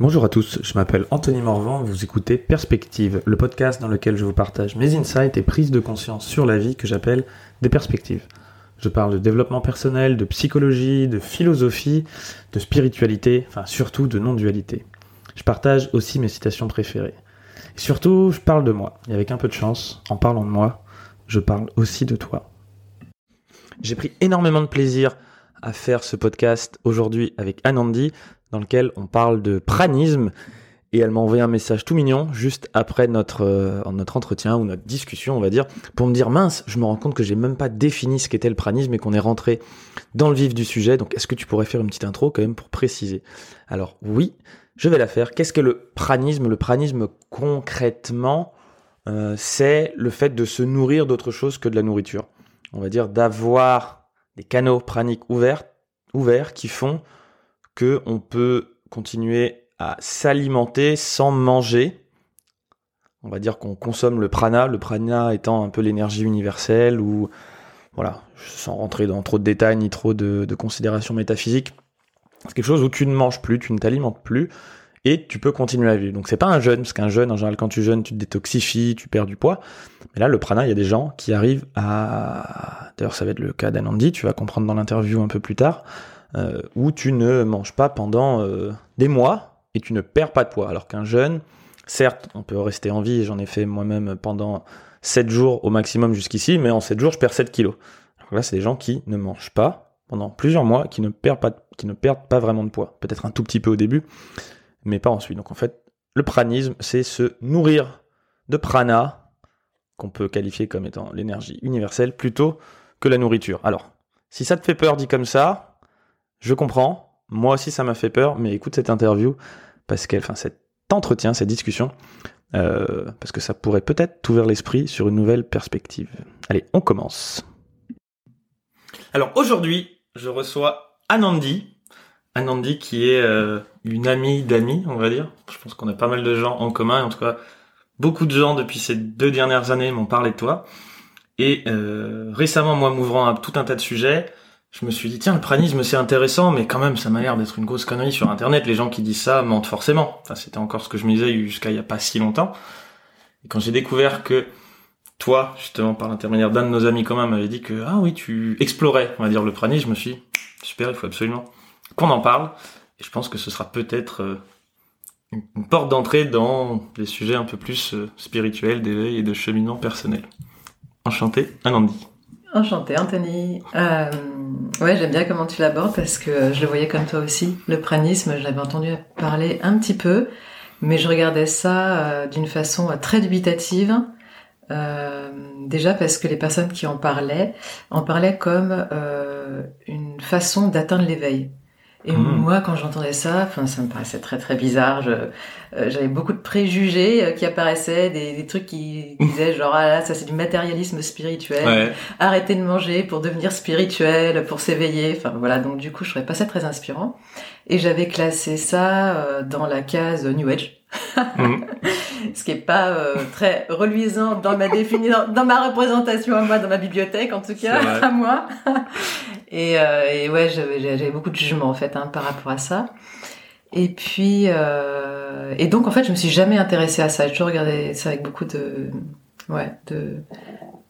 Bonjour à tous, je m'appelle Anthony Morvan, vous écoutez Perspective, le podcast dans lequel je vous partage mes insights et prises de conscience sur la vie que j'appelle des perspectives. Je parle de développement personnel, de psychologie, de philosophie, de spiritualité, enfin surtout de non-dualité. Je partage aussi mes citations préférées. Et surtout, je parle de moi. Et avec un peu de chance, en parlant de moi, je parle aussi de toi. J'ai pris énormément de plaisir à faire ce podcast aujourd'hui avec Anandi, dans lequel on parle de pranisme. Et elle m'a envoyé un message tout mignon juste après notre, euh, notre entretien ou notre discussion, on va dire, pour me dire mince, je me rends compte que j'ai même pas défini ce qu'était le pranisme et qu'on est rentré dans le vif du sujet. Donc est-ce que tu pourrais faire une petite intro quand même pour préciser? Alors oui, je vais la faire. Qu'est-ce que le pranisme? Le pranisme concrètement, euh, c'est le fait de se nourrir d'autre chose que de la nourriture. On va dire d'avoir des canaux praniques ouverts, ouverts qui font que on peut continuer à s'alimenter sans manger. On va dire qu'on consomme le prana, le prana étant un peu l'énergie universelle ou voilà, sans rentrer dans trop de détails ni trop de, considérations métaphysiques. C'est quelque chose où tu ne manges plus, tu ne t'alimentes plus et tu peux continuer à vivre. Donc c'est pas un jeûne, parce qu'un jeûne, en général, quand tu jeûnes, tu te détoxifies, tu perds du poids. Mais là, le prana, il y a des gens qui arrivent à... D'ailleurs, ça va être le cas d'Anandi, tu vas comprendre dans l'interview un peu plus tard, euh, où tu ne manges pas pendant euh, des mois et tu ne perds pas de poids. Alors qu'un jeûne, certes, on peut rester en vie, j'en ai fait moi-même pendant 7 jours au maximum jusqu'ici, mais en 7 jours, je perds 7 kilos. Donc là, c'est des gens qui ne mangent pas pendant plusieurs mois, qui ne perdent pas, qui ne perdent pas vraiment de poids. Peut-être un tout petit peu au début, mais pas ensuite. Donc en fait, le pranisme, c'est se nourrir de prana, qu'on peut qualifier comme étant l'énergie universelle, plutôt que la nourriture. Alors, si ça te fait peur dit comme ça, je comprends. Moi aussi, ça m'a fait peur, mais écoute cette interview, parce qu'elle, enfin, cet entretien, cette discussion, euh, parce que ça pourrait peut-être t'ouvrir l'esprit sur une nouvelle perspective. Allez, on commence. Alors aujourd'hui, je reçois Anandi, Anandi qui est euh, une amie d'amis, on va dire. Je pense qu'on a pas mal de gens en commun, en tout cas beaucoup de gens depuis ces deux dernières années m'ont parlé de toi. Et euh, récemment, moi m'ouvrant à tout un tas de sujets, je me suis dit tiens le pranisme c'est intéressant, mais quand même ça m'a l'air d'être une grosse connerie sur Internet. Les gens qui disent ça mentent forcément. Enfin c'était encore ce que je me disais jusqu'à il y a pas si longtemps. Et quand j'ai découvert que toi, justement par l'intermédiaire d'un de nos amis communs, m'avait dit que ah oui tu explorais, on va dire le pranisme, je me suis dit, super, il faut absolument qu'on en parle. Et je pense que ce sera peut-être euh, une porte d'entrée dans des sujets un peu plus euh, spirituels, d'éveil et de cheminement personnel. Enchanté, Anandi. Enchanté, Anthony. Euh, ouais, j'aime bien comment tu l'abordes parce que je le voyais comme toi aussi. Le pranisme, je l'avais entendu parler un petit peu, mais je regardais ça euh, d'une façon très dubitative. Euh, déjà parce que les personnes qui en parlaient en parlaient comme une façon d'atteindre l'éveil. Et hmm. moi, quand j'entendais ça, enfin, ça me paraissait très très bizarre. Euh, j'avais beaucoup de préjugés euh, qui apparaissaient, des, des trucs qui disaient genre ah là, ça c'est du matérialisme spirituel. Arrêter de manger pour devenir spirituel, pour s'éveiller. Enfin voilà, donc du coup, je trouvais pas ça très inspirant. Et j'avais classé ça euh, dans la case New Age. Hmm. Ce qui est pas très reluisant dans ma définition, dans, ma représentation à moi, dans ma bibliothèque en tout cas, à moi. Et, euh, et ouais, j'avais beaucoup de jugement en fait hein, par rapport à ça. Et puis, euh, et donc en fait, je me suis jamais intéressée à ça. J'ai toujours regardé ça avec beaucoup de, ouais, de,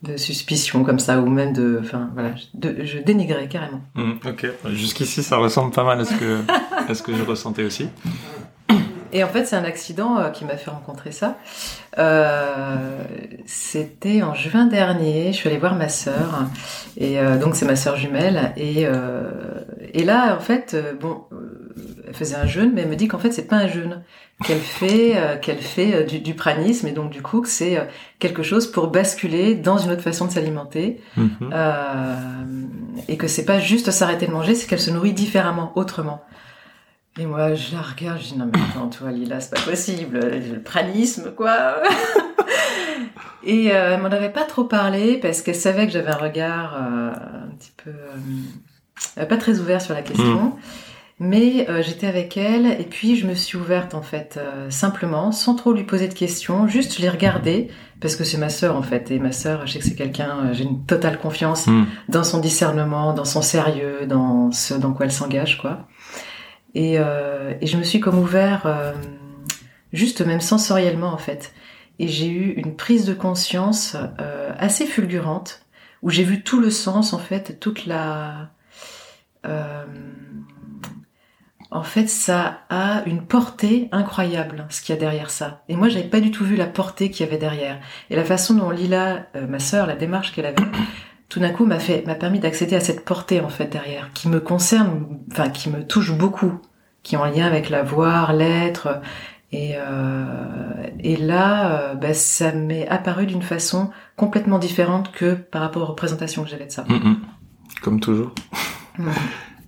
de suspicion comme ça, ou même de, enfin voilà, de, je dénigrais carrément. Mmh, ok, jusqu'ici, ça ressemble pas mal à ce que, à ce que je ressentais aussi. Et en fait, c'est un accident euh, qui m'a fait rencontrer ça. Euh, C'était en juin dernier. Je suis allée voir ma sœur, et euh, donc c'est ma sœur jumelle. Et, euh, et là, en fait, euh, bon, elle faisait un jeûne, mais elle me dit qu'en fait, c'est pas un jeûne qu'elle fait, qu'elle fait du, du, pranisme, et donc du coup, que c'est quelque chose pour basculer dans une autre façon de s'alimenter, mm-hmm. et que c'est pas juste s'arrêter de manger, c'est qu'elle se nourrit différemment, autrement. Et moi, je la regarde, je dis non mais attends, toi Lila, c'est pas possible, le pranisme quoi. et euh, elle m'en avait pas trop parlé parce qu'elle savait que j'avais un regard euh, un petit peu euh, pas très ouvert sur la question. Hmm. Mais j'étais avec elle et puis je me suis ouverte en fait simplement, sans trop lui poser de questions, juste je l'ai regardée parce que c'est ma sœur en fait et ma sœur, je sais que c'est quelqu'un, j'ai une totale confiance hmm. dans son discernement, dans son sérieux, dans ce dans quoi elle s'engage quoi. Et, euh, et je me suis comme ouvert, euh, juste même sensoriellement en fait. Et j'ai eu une prise de conscience euh, assez fulgurante, où j'ai vu tout le sens en fait, toute la... En fait, ça a une portée incroyable, ce qu'il y a derrière ça. Et moi, j'avais pas du tout vu la portée qu'il y avait derrière. Et la façon dont Lila, ma sœur, la démarche qu'elle avait, tout d'un coup m'a fait, m'a permis d'accéder à cette portée en fait derrière, qui me concerne, enfin qui me touche beaucoup, qui est en lien avec la voir, l'être. Et, euh, et là, euh, bah, ça m'est apparu d'une façon complètement différente que par rapport aux représentations que j'avais de ça. Mm, mm. Comme toujours.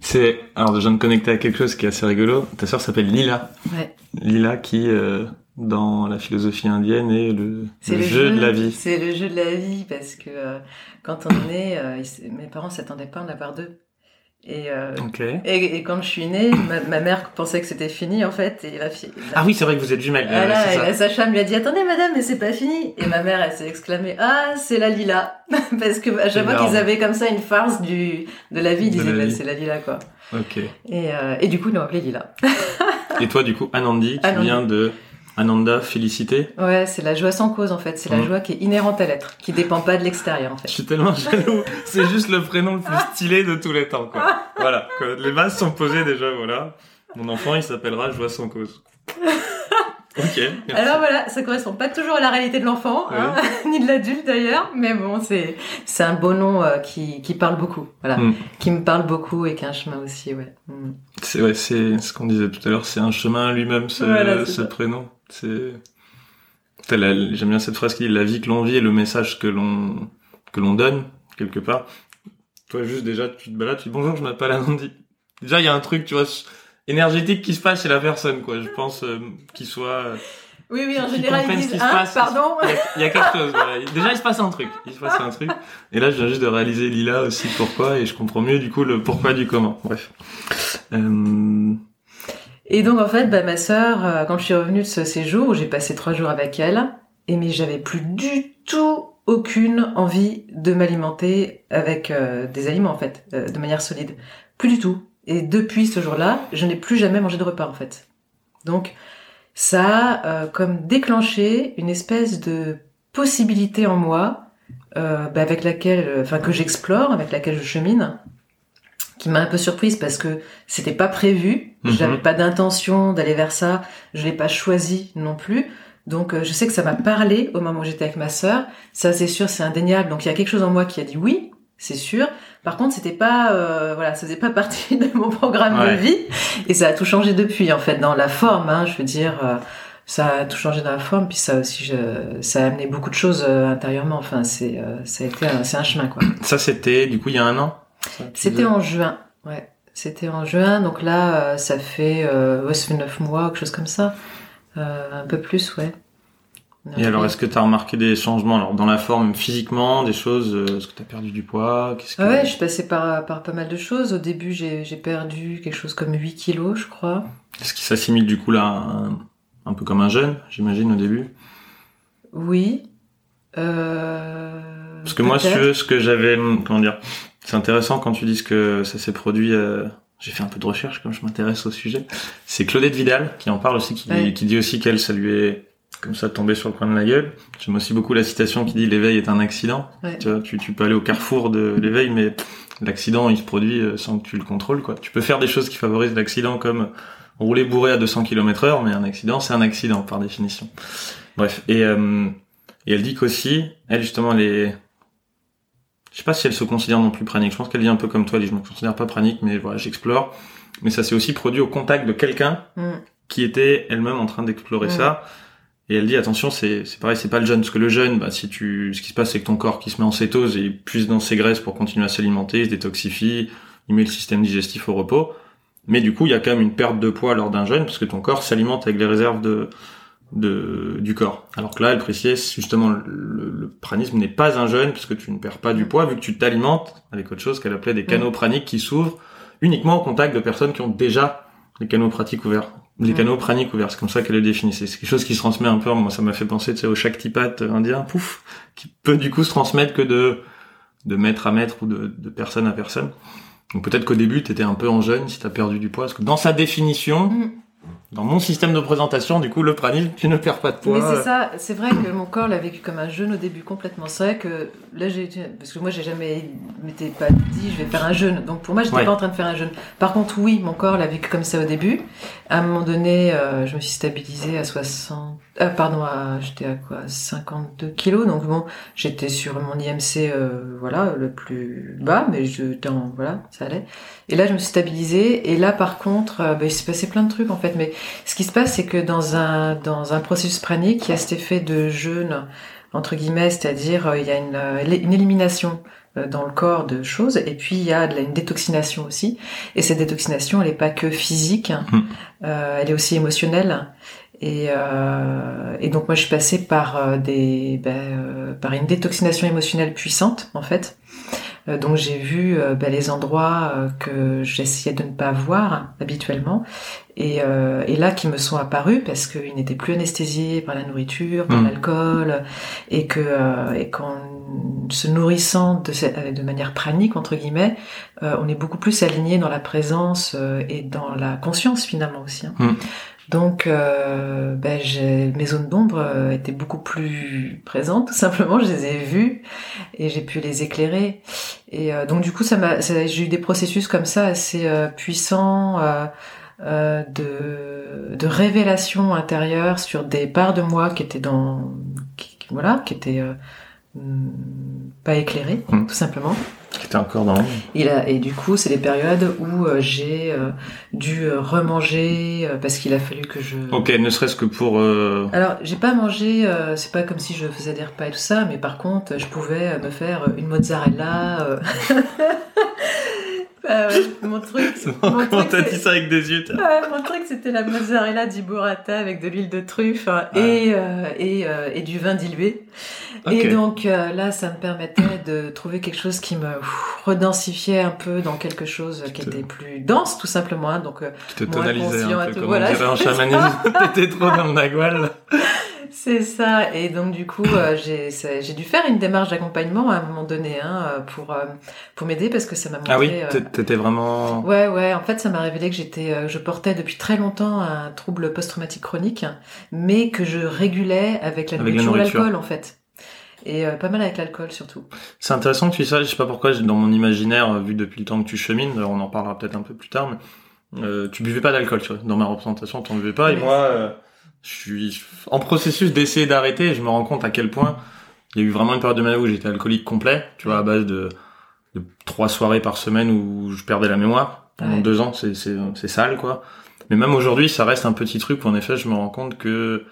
C'est alors je viens de connecter à quelque chose qui est assez rigolo. Ta sœur s'appelle Lila. Ouais. Lila qui euh, dans la philosophie indienne est le, jeu de la vie. C'est le jeu de la vie parce que euh, quand on est né, euh, mes parents s'attendaient pas à en avoir deux. Et, euh, et, et quand je suis née, ma, ma mère pensait que c'était fini en fait. Et la fille, Ah oui, c'est vrai que vous êtes jumelles. euh, Voilà, et ça. la sage-femme lui a dit attendez madame mais c'est pas fini et ma mère elle s'est exclamée ah c'est la lila parce que à chaque fois qu'ils avaient comme ça une farce du de la vie ils disaient bah, c'est la lila quoi Ok. et, euh, et du coup ils l'ont appelé lila Et toi, du coup, Anandi, qui Anandi. vient de Ananda, félicité. ouais c'est la joie sans cause en fait c'est la joie qui est inhérente à l'être qui dépend pas de l'extérieur en Je fait suis tellement jaloux. C'est juste le prénom le plus stylé de tous les temps, quoi. Voilà. quoi. Les bases sont posées déjà, voilà. Mon enfant, il s'appellera Joie sans cause. Ok. merci. alors voilà ça correspond pas toujours à la réalité de l'enfant hein, ni de l'adulte d'ailleurs mais bon c'est c'est un beau nom euh, qui qui parle beaucoup voilà Mm. qui me parle beaucoup et qui a un chemin aussi ouais Mm. C'est ouais, c'est ce qu'on disait tout à l'heure. C'est un chemin lui-même, ce, Voilà, prénom. C'est. J'aime bien cette phrase qui dit la vie que l'on vit et le message que l'on que l'on donne quelque part. Toi, juste déjà, tu te balades, tu dis bonjour, je m'appelle Anandi. Déjà, il y a un truc, tu vois, énergétique qui se passe chez la personne, quoi. Je pense euh, qu'il soit. euh, oui oui en général ils disent qui se hein, passe. pardon Il y, a, il y a quelque chose. Voilà. Déjà, il se passe un truc. Il se passe un truc. Et là, je viens juste de réaliser Lila aussi pourquoi, et je comprends mieux du coup le pourquoi du comment. Bref. Euh... Et donc en fait, bah, ma sœur, euh, quand je suis revenue de ce séjour où j'ai passé trois jours avec elle, et mais j'avais plus du tout aucune envie de m'alimenter avec euh, des aliments en fait, euh, de manière solide, plus du tout. Et depuis ce jour-là, je n'ai plus jamais mangé de repas en fait. Donc ça a comme déclenché une espèce de possibilité en moi, bah, avec laquelle, enfin que j'explore, avec laquelle je chemine, qui m'a un peu surprise parce que c'était pas prévu, Mhm. j'avais pas d'intention d'aller vers ça, je l'ai pas choisi non plus. Donc euh, je sais que ça m'a parlé au moment où j'étais avec ma sœur, ça c'est sûr, c'est indéniable. Donc il y a quelque chose en moi qui a dit oui, c'est sûr. Par contre, c'était pas euh, voilà, ça faisait pas partie de mon programme Ouais. de vie et ça a tout changé depuis en fait dans la forme hein, je veux dire euh, ça a tout changé dans la forme puis ça aussi je- ça a amené beaucoup de choses euh, intérieurement enfin c'est euh, ça a été c'est un chemin quoi. Ça, c'était du coup il y a un an? C'était en juin, ouais. C'était en juin, donc là, euh, ça fait, euh, ouais, ça fait neuf mois, quelque chose comme ça. Euh, un peu plus, ouais. Et alors, est-ce que tu as remarqué des changements alors dans la forme physiquement, des choses euh, Est-ce que tu as perdu du poids que... Ah ouais, je suis passée par, par pas mal de choses. Au début, j'ai perdu quelque chose comme 8 kilos, je crois. Est-ce qu'il s'assimile du coup là un, un peu comme un jeune, j'imagine au début? Oui. Euh, Parce que moi, si tu peut-être. veux, ce que j'avais, comment dire, c'est intéressant quand tu dis que ça s'est produit. euh, j'ai fait un peu de recherche comme je m'intéresse au sujet. C'est Claudette Vidal qui en parle aussi, qui, Ouais. qui dit aussi qu'elle, ça lui est comme ça tombé sur le coin de la gueule. J'aime aussi beaucoup la citation qui dit l'éveil est un accident. Ouais. Tu vois, tu, tu peux aller au carrefour de l'éveil, mais l'accident il se produit euh, sans que tu le contrôles. Quoi. Tu peux faire des choses qui favorisent l'accident comme rouler bourré à 200 km heure, mais un accident c'est un accident par définition. Bref, et euh, et elle dit qu'aussi, elle justement, elle est... Je sais pas si elle se considère non plus pranique. Je pense qu'elle dit un peu comme toi, elle dit je me considère pas pranique, mais voilà, j'explore. Mais ça s'est aussi produit au contact de quelqu'un Mm. qui était elle-même en train d'explorer Mm. ça. Et elle dit attention, c'est c'est pareil, c'est pas le jeûne, parce que le jeûne, bah si tu, ce qui se passe, c'est que ton corps qui se met en cétose et puise dans ses graisses pour continuer à s'alimenter, il se détoxifie, il met le système digestif au repos. Mais du coup, il y a quand même une perte de poids lors d'un jeûne, parce que ton corps s'alimente avec les réserves de, de du corps. Alors que là, elle précise justement le, le pranisme n'est pas un jeûne puisque tu ne perds pas du Mm. poids vu que tu t'alimentes avec autre chose qu'elle appelait des canaux praniques qui s'ouvrent uniquement au contact de personnes qui ont déjà les canaux pratiques ouverts. Les Mm. canaux praniques ouverts, c'est comme ça qu'elle le définissait. C'est quelque chose qui se transmet un peu, moi ça m'a fait penser tu sais, au Shaktipat indien, pouf, qui peut du coup se transmettre que de, de maître à maître ou de, de personne à personne. Donc peut-être qu'au début, tu étais un peu en jeûne si tu as perdu du poids. Parce que dans sa définition, Mm. Dans mon système de présentation, du coup, le pranisme, tu ne perds pas de poids. Mais c'est ça, c'est vrai que mon corps l'a vécu comme un jeûne au début complètement. C'est vrai que là j'ai parce que moi j'ai jamais m'étais pas dit je vais faire un jeûne. Donc pour moi j'étais Ouais. pas en train de faire un jeûne. Par contre oui, mon corps l'a vécu comme ça au début. À un moment donné, euh, je me suis stabilisée à 60 euh, pardon, à j'étais à quoi? 52 kilos. Donc bon, j'étais sur mon IMC euh, voilà, le plus bas mais je dans voilà, ça allait. Et là je me suis stabilisée et là par contre, euh, ben, il s'est passé plein de trucs en fait mais ce qui se passe, c'est que dans un, dans un processus pranique, il y a cet effet de jeûne, entre guillemets, c'est-à-dire euh, il y a une, euh, une élimination euh, dans le corps de choses, et puis il y a de la- une détoxination aussi. Et cette détoxination, elle n'est pas que physique, hein. Hmm. Euh, elle est aussi émotionnelle. Et, euh, et donc moi, je suis passée par des, ben, euh, par une détoxination émotionnelle puissante, en fait. Donc j'ai vu ben, les endroits que j'essayais de ne pas voir habituellement et, euh, et là qui me sont apparus parce qu'ils n'étaient plus anesthésiés par la nourriture, par Mm. l'alcool et que euh, et qu'en se nourrissant de, cette- euh, de manière pranique entre guillemets, euh, on est beaucoup plus aligné dans la présence euh, et dans la conscience finalement aussi. hein. Mm. Donc, euh, ben, j'ai- mes zones d'ombre euh, étaient beaucoup plus présentes, tout simplement. Je les ai vues et j'ai pu les éclairer. Et euh, donc, du coup, ça m'a, j'ai eu des processus comme ça assez euh, puissants euh, de, de révélation intérieure sur des parts de moi qui étaient dans, qui, qui- voilà, qui étaient euh, hmm, pas éclairées, Mm. tout simplement. Qui était encore dans Et, là, et du coup, c'est des périodes où euh, j'ai dû remanger parce qu'il a fallu que je. Ok, ne serait-ce que pour... Alors, j'ai pas mangé, c'est pas comme si je faisais des repas et tout ça, mais par contre, je pouvais me faire une mozzarella. euh. Mon truc, mon Comment t'as dit ça avec des yeux mon truc, c'était la mozzarella di burrata avec de l'huile de truffe hein, et, euh, et, euh, et du vin dilué. Et donc euh, là, ça me permettait de trouver quelque chose qui me ouf, redensifiait un peu dans quelque chose qui était plus dense, tout simplement. hein. Donc Qui te tonalisait conscient un peu, comme voilà. on dirait en chamanisme. T'étais trop dans le nagual. C'est ça. Et donc du coup, euh, j'ai dû faire une démarche d'accompagnement à un moment donné hein, euh, pour euh, pour m'aider parce que ça m'a montré. Ah oui, t'é- t'étais vraiment... Ouais, ouais. En fait, ça m'a révélé que j'étais, je portais depuis très longtemps un trouble post-traumatique chronique, mais que je régulais avec la Avec nourriture, l'alcool, en fait. Et euh, pas mal avec l'alcool surtout. C'est intéressant que tu dis ça, je sais pas pourquoi, dans mon imaginaire, vu depuis le temps que tu chemines, on en parlera peut-être un peu plus tard, mais euh, tu buvais pas d'alcool, tu vois. Dans ma représentation, t'en buvais pas, et moi, euh, je suis en processus d'essayer d'arrêter, et je me rends compte à quel point il y a eu vraiment une période de ma vie où j'étais alcoolique complet, tu vois, à base de, de trois soirées par semaine où je perdais la mémoire. Pendant Ouais. deux ans, c'est, c'est, c'est sale, quoi. Mais même aujourd'hui, ça reste un petit truc où, en effet, je me rends compte que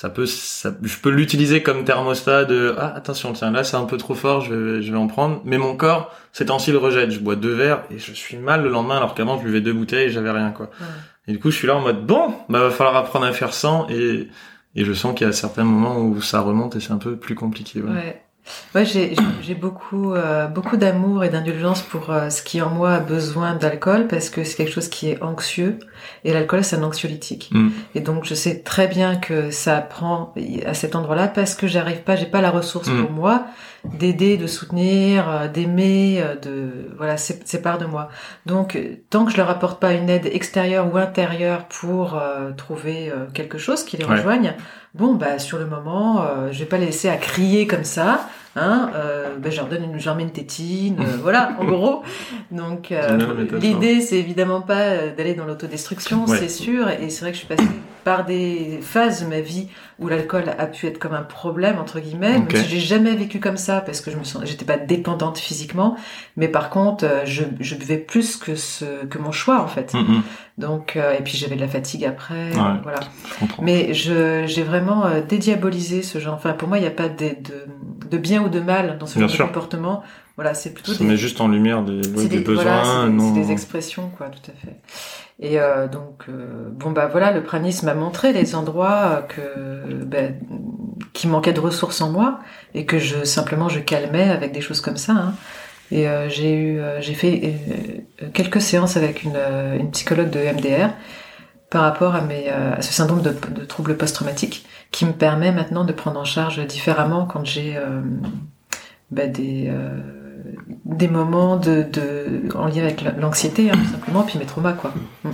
ça peut, ça, je peux l'utiliser comme thermostat de, ah, attention, tiens, là, c'est un peu trop fort, je vais, je vais en prendre. Mais mon corps, ces temps-ci, le rejette. Je bois deux verres et je suis mal le lendemain, alors qu'avant, je buvais deux bouteilles et j'avais rien, quoi. Ouais. Et du coup, je suis là en mode, bon, bah, va falloir apprendre à faire sans et, et je sens qu'il y a certains moments où ça remonte et c'est un peu plus compliqué, ouais. Ouais. Ouais, j'ai j'ai- j'ai beaucoup euh, beaucoup d'amour et d'indulgence pour euh, ce qui en moi a besoin d'alcool parce que c'est quelque chose qui est anxieux et l'alcool c'est un anxiolytique. Mm. Et donc je sais très bien que ça prend à cet endroit-là parce que j'arrive pas, j'ai pas la ressource Mm. pour moi d'aider, de soutenir, euh, d'aimer, euh, de voilà, c'est part de moi. Donc euh, tant que je leur apporte pas une aide extérieure ou intérieure pour euh, trouver euh, quelque chose qui les Ouais. rejoigne, bon bah sur le moment, euh, je vais pas les laisser à crier comme ça. Hein, euh, ben, je leur donne une, je leur mets une tétine, euh, voilà, en gros. Donc euh, métaphore. l'idée, c'est évidemment pas d'aller dans l'autodestruction, Ouais. c'est sûr. Et c'est vrai que je suis passée par des phases de ma vie où l'alcool a pu être comme un problème entre guillemets. Ok. Même si j'ai jamais vécu comme ça parce que je me sens, j'étais pas dépendante physiquement, mais par contre, euh, je, je buvais plus que ce que mon choix en fait. Mm, mm, Donc euh, et puis j'avais de la fatigue après, Ouais. voilà. je. Mais je j'ai vraiment euh, dédiabolisé ce genre. Enfin, pour moi, il n'y a pas de, de, de bien ou de mal dans ce Bien genre sûr. de comportement. Voilà, c'est plutôt Ça des, met juste en lumière des, besoins, voilà, c'est des, non. des expressions, quoi, tout à fait. Et euh, donc, euh, bon bah voilà, le pranisme m'a montré les endroits que ben, qui manquaient de ressources en moi et que je simplement je calmais avec des choses comme ça. hein. Et euh, j'ai eu, euh, j'ai fait euh, quelques séances avec une, euh, une psychologue de MDR par rapport à mes euh, à ce syndrome de, de trouble post-traumatique qui me permet maintenant de prendre en charge différemment quand j'ai euh, ben, des euh, des moments de, de en lien avec l'anxiété, hein, tout simplement, puis mes traumas, quoi. Mm.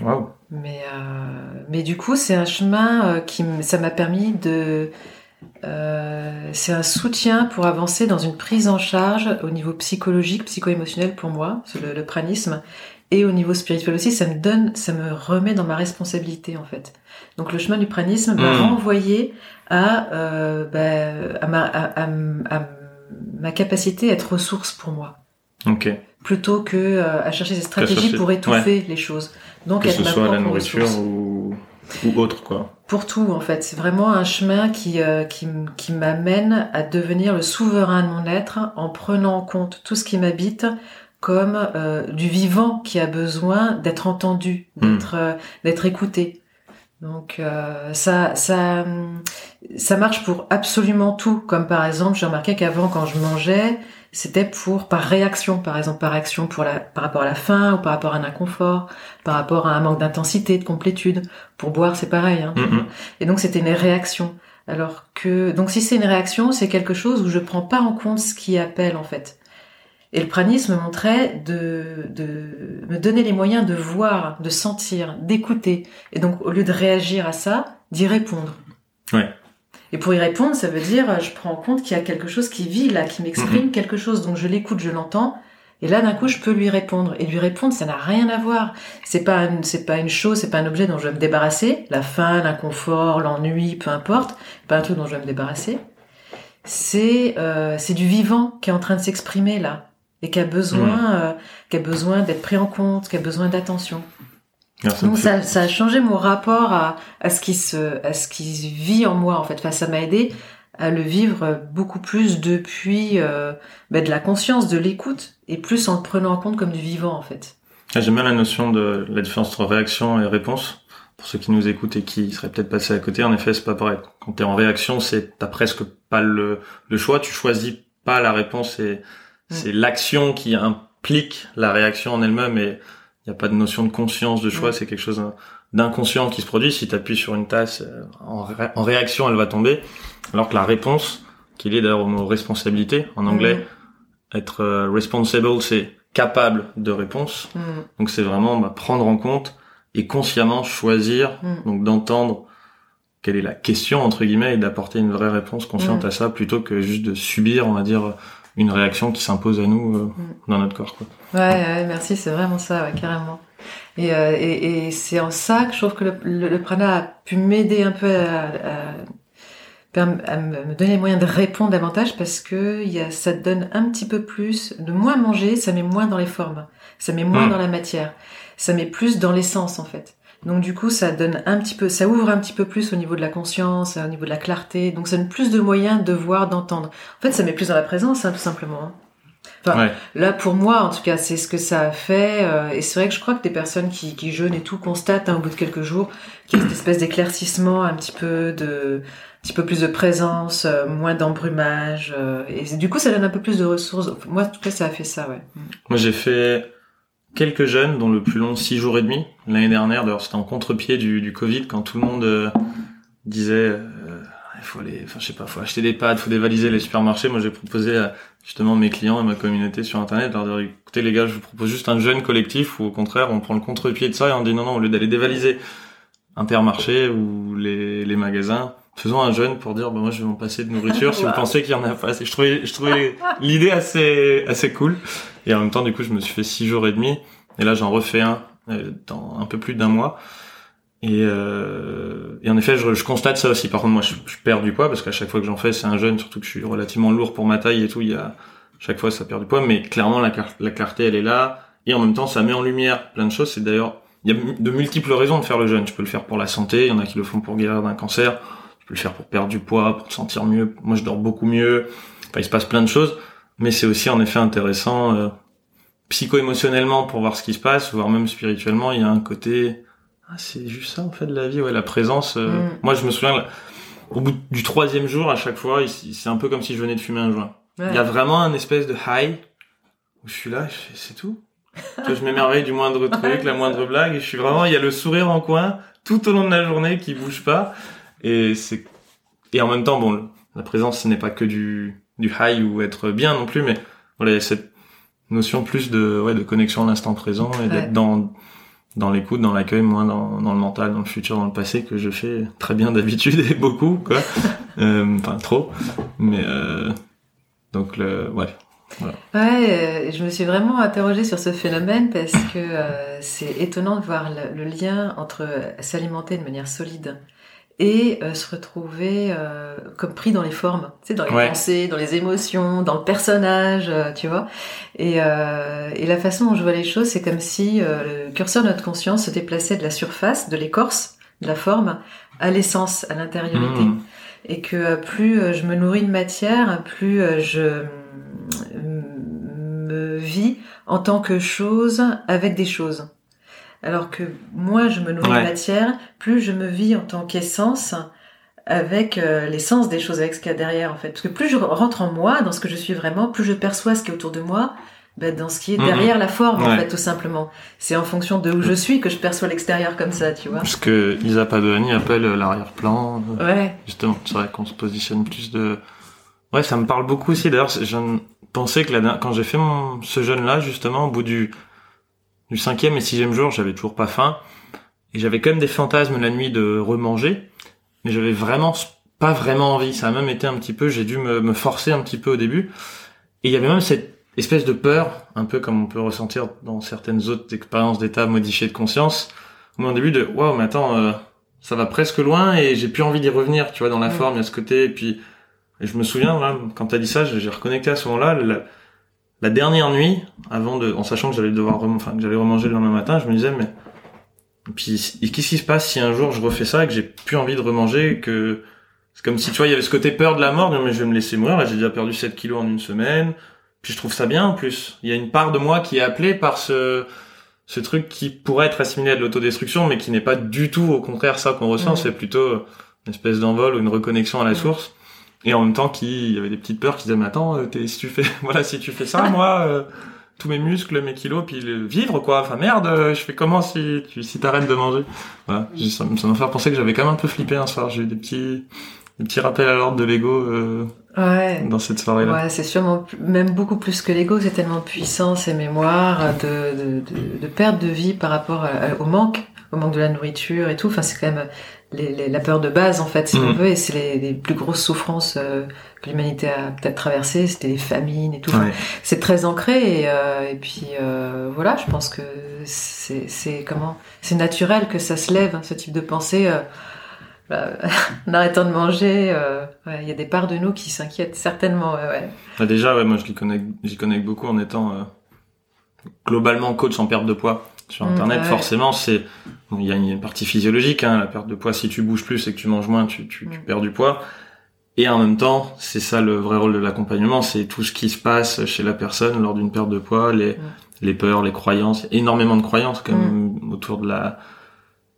Wow. Mais, euh, mais du coup, c'est un chemin euh, qui ça m'a permis de. Euh, c'est un soutien pour avancer dans une prise en charge au niveau psychologique, psycho-émotionnel pour moi, le, le pranisme, et au niveau spirituel aussi. Ça me donne, ça me remet dans ma responsabilité en fait. Donc le chemin du pranisme m'a mmh. renvoyé à, euh, bah, à, ma, à, à, ma capacité à être ressource pour moi. Plutôt que euh, à chercher des stratégies pour étouffer les choses. Donc que ce soit la nourriture ou, ou, autre quoi. Pour tout en fait, c'est vraiment un chemin qui euh, qui, qui m'amène à devenir le souverain de mon être en prenant en compte tout ce qui m'habite comme euh, du vivant qui a besoin d'être entendu, hmm. d'être euh, d'être écouté. Donc euh, ça ça ça marche pour absolument tout. Comme par exemple, j'ai remarqué qu'avant quand je mangeais, c'était pour par réaction, par exemple par réaction pour la par rapport à la faim ou par rapport à un inconfort, par rapport à un manque d'intensité, de complétude. Pour boire, c'est pareil. Hein. Et donc c'était une réaction. Alors que donc si c'est une réaction, c'est quelque chose où je prends pas en compte ce qui appelle en fait. Et le pranisme me montrait de, de me donner les moyens de voir, de sentir, d'écouter. Et donc, au lieu de réagir à ça, d'y répondre. Ouais. Et pour y répondre, ça veut dire, je prends en compte qu'il y a quelque chose qui vit là, qui m'exprime mhm. quelque chose. Donc, je l'écoute, je l'entends. Et là, d'un coup, je peux lui répondre. Et lui répondre, ça n'a rien à voir. C'est pas, c'est pas une chose, c'est pas un objet dont je vais me débarrasser. La faim, l'inconfort, l'ennui, peu importe. Pas un truc dont je vais me débarrasser. C'est, euh, c'est du vivant qui est en train de s'exprimer là et qui a besoin, euh, qui a besoin d'être pris en compte, qui a besoin d'attention. Donc ça, ça, a changé mon rapport à, à ce qui se, à ce qui vit en moi en fait. Enfin, ça m'a aidé à le vivre beaucoup plus depuis euh, ben, de la conscience, de l'écoute, et plus en le prenant en compte comme du vivant en fait. Ah, j'aime bien la notion de la différence entre réaction et réponse. Pour ceux qui nous écoutent et qui seraient peut-être passés à côté, en effet, c'est pas pareil. Quand t'es en réaction, c'est t'as presque pas le, le choix. Tu choisis pas la réponse et. C'est l'action qui implique la réaction en elle-même et il n'y a pas de notion de conscience de choix, mm. c'est quelque chose d'inconscient qui se produit. Si tu appuies sur une tasse, euh, en, réaction, elle va tomber. Alors que la réponse, qui est d'ailleurs au mot responsabilité en anglais, mm. être euh, responsible, c'est capable de réponse. Donc c'est vraiment bah, prendre en compte et consciemment choisir, donc d'entendre quelle est la question entre guillemets et d'apporter une vraie réponse consciente à ça plutôt que juste de subir, on va dire, une réaction qui s'impose à nous euh, mm. dans notre corps. Quoi. Ouais, merci, c'est vraiment ça, ouais, carrément. Et, euh, et, et c'est en ça que je trouve que le, le, prana a pu m'aider un peu à, à, à, me donner les moyens de répondre davantage parce que y a, ça donne un petit peu plus, de moins manger, ça met moins dans les formes, ça met moins mm. dans la matière, ça met plus dans l'essence en fait. Donc du coup, ça donne un petit peu, ça ouvre un petit peu plus au niveau de la conscience, au niveau de la clarté. Donc ça donne plus de moyens de voir, d'entendre. En fait, ça met plus dans la présence, hein, tout simplement. Hein. Enfin, là pour moi, en tout cas, c'est ce que ça a fait. Euh, et c'est vrai que je crois que des personnes qui, qui jeûnent et tout constatent hein, au bout de quelques jours qu'il y a cette espèce d'éclaircissement, un petit peu de, un petit peu plus de présence, euh, moins d'embrumage. Euh, et du coup, ça donne un peu plus de ressources. Moi, en tout cas, ça a fait ça, ouais. Moi, j'ai fait quelques jeunes, dont le plus long six jours et demi l'année dernière. D'ailleurs, c'était en contre-pied du, du Covid quand tout le monde euh, disait euh, il faut aller, enfin je sais pas, faut acheter des pâtes, faut dévaliser les supermarchés. Moi, j'ai proposé à justement mes clients et ma communauté sur internet leur dire écoutez les gars, je vous propose juste un jeune collectif ou au contraire on prend le contre-pied de ça et on dit non non au lieu d'aller dévaliser Intermarché ou les, les magasins, faisons un jeûne pour dire bah moi je vais m'en passer de nourriture si vous pensez qu'il y en a pas assez. Je trouvais je trouvais l'idée assez assez cool et en même temps du coup je me suis fait six jours et demi. Et là j'en refais un euh, dans un peu plus d'un mois. Et, euh, et en effet je, je, constate ça aussi. Par contre moi je, je perds du poids parce qu'à chaque fois que j'en fais c'est un jeûne surtout que je suis relativement lourd pour ma taille et tout. Il y a chaque fois ça perd du poids. Mais clairement la, la clarté elle est là. Et en même temps ça met en lumière plein de choses. C'est d'ailleurs il y a de multiples raisons de faire le jeûne. Tu peux le faire pour la santé. Il y en a qui le font pour guérir d'un cancer. Tu peux le faire pour perdre du poids, pour te sentir mieux. Moi, je dors beaucoup mieux. Enfin, il se passe plein de choses, mais c'est aussi en effet intéressant euh, psycho-émotionnellement pour voir ce qui se passe, voire même spirituellement. Il y a un côté, ah, c'est juste ça en fait de la vie, ouais, la présence. Euh, mm. Moi, je me souviens, au bout du troisième jour, à chaque fois, c'est un peu comme si je venais de fumer un joint. Il y a vraiment un espèce de high où je suis là, c'est tout. je m'émerveille du moindre truc, la moindre blague, et je suis vraiment, il y a le sourire en coin tout au long de la journée qui bouge pas. Et c'est et en même temps, bon, la présence, ce n'est pas que du du high ou être bien non plus, mais voilà, cette notion plus de, ouais, de connexion à l'instant présent et d'être dans, dans l'écoute, dans l'accueil, moins dans, dans le mental, dans le futur, dans le passé, que je fais très bien d'habitude et beaucoup, quoi. euh, enfin, trop. Mais, euh, donc, le, ouais. Voilà. Ouais, je me suis vraiment interrogée sur ce phénomène parce que euh, c'est étonnant de voir le, le lien entre s'alimenter de manière solide et euh, se retrouver euh, comme pris dans les formes, tu sais, dans les pensées, dans les émotions, dans le personnage, euh, tu vois. Et, et la façon dont je vois les choses, c'est comme si le curseur de notre conscience se déplaçait de la surface, de l'écorce, de la forme, à l'essence, à l'intériorité. Mmh. Et que plus je me nourris de matière, plus je me vis en tant que chose avec des choses. Alors que moi, je me nourris de matière, plus je me vis en tant qu'essence avec euh, l'essence des choses, avec ce qu'il y a derrière en fait. Parce que plus je rentre en moi, dans ce que je suis vraiment, plus je perçois ce qui est autour de moi, ben, dans ce qui est mhm. derrière la forme en fait, tout simplement. C'est en fonction de où je suis que je perçois l'extérieur comme ça, tu vois. Ce que Lisa Padovani appelle euh, l'arrière-plan. Euh, ouais. Justement, c'est vrai qu'on se positionne plus de... Ouais, ça me parle beaucoup aussi. D'ailleurs, je pensais que la... quand j'ai fait mon... ce jeûne-là, justement, au bout du du cinquième et sixième jour, j'avais toujours pas faim. Et j'avais quand même des fantasmes la nuit de remanger. Mais j'avais vraiment pas vraiment envie. Ça a même été un petit peu, j'ai dû me, forcer un petit peu au début. Et il y avait même cette espèce de peur, un peu comme on peut ressentir dans certaines autres expériences d'état modifié de conscience. Au début de, waouh, mais attends, euh, ça va presque loin et j'ai plus envie d'y revenir, tu vois, dans la forme, il y a ce côté. Et puis, et je me souviens, quand quand t'as dit ça, j'ai reconnecté à ce moment-là, la dernière nuit, avant de, en sachant que j'allais devoir, enfin que j'allais remanger le lendemain matin, je me disais mais puis qu'est-ce qui se passe si un jour je refais ça et que j'ai plus envie de remanger, que c'est comme si tu vois il y avait ce côté peur de la mort, mais je vais me laisser mourir. Là j'ai déjà perdu 7 kilos en une semaine. Puis je trouve ça bien en plus. Il y a une part de moi qui est appelée par ce ce truc qui pourrait être assimilé à de l'autodestruction, mais qui n'est pas du tout au contraire ça qu'on ressent. C'est plutôt une espèce d'envol ou une reconnexion à la source et en même temps qui y avait des petites peurs qui disaient mais attends euh, si tu fais voilà si tu fais ça moi euh, tous mes muscles mes kilos puis le vivre quoi. Enfin merde euh, je fais comment si tu si t'arrêtes de manger? Voilà. Ça, ça m'a fait penser que j'avais quand même un peu flippé un soir. J'ai eu des petits des petits rappels à l'ordre de l'ego ouais. dans cette soirée là ouais c'est sûrement même beaucoup plus que l'ego c'est tellement puissant ces mémoires de, de, de, de perte de vie par rapport au manque au manque de la nourriture et tout. Enfin c'est quand même les, la peur de base en fait si on mm. veut et c'est les, les, plus grosses souffrances euh, que l'humanité a peut-être traversées c'était les famines et tout. C'est très ancré et, euh, et puis euh, voilà je pense que c'est comment c'est naturel que ça se lève ce type de pensée bah, en arrêtant de manger il y a des parts de nous qui s'inquiètent certainement ouais, bah, déjà ouais moi je j'y connais beaucoup en étant globalement coach en perte de poids sur mm, internet forcément c'est il y a une partie physiologique hein, la perte de poids. Si tu bouges plus et que tu manges moins tu, tu, tu mm. perds du poids. Et en même temps c'est ça le vrai rôle de l'accompagnement c'est tout ce qui se passe chez la personne lors d'une perte de poids les mm. les peurs les croyances énormément de croyances comme autour de la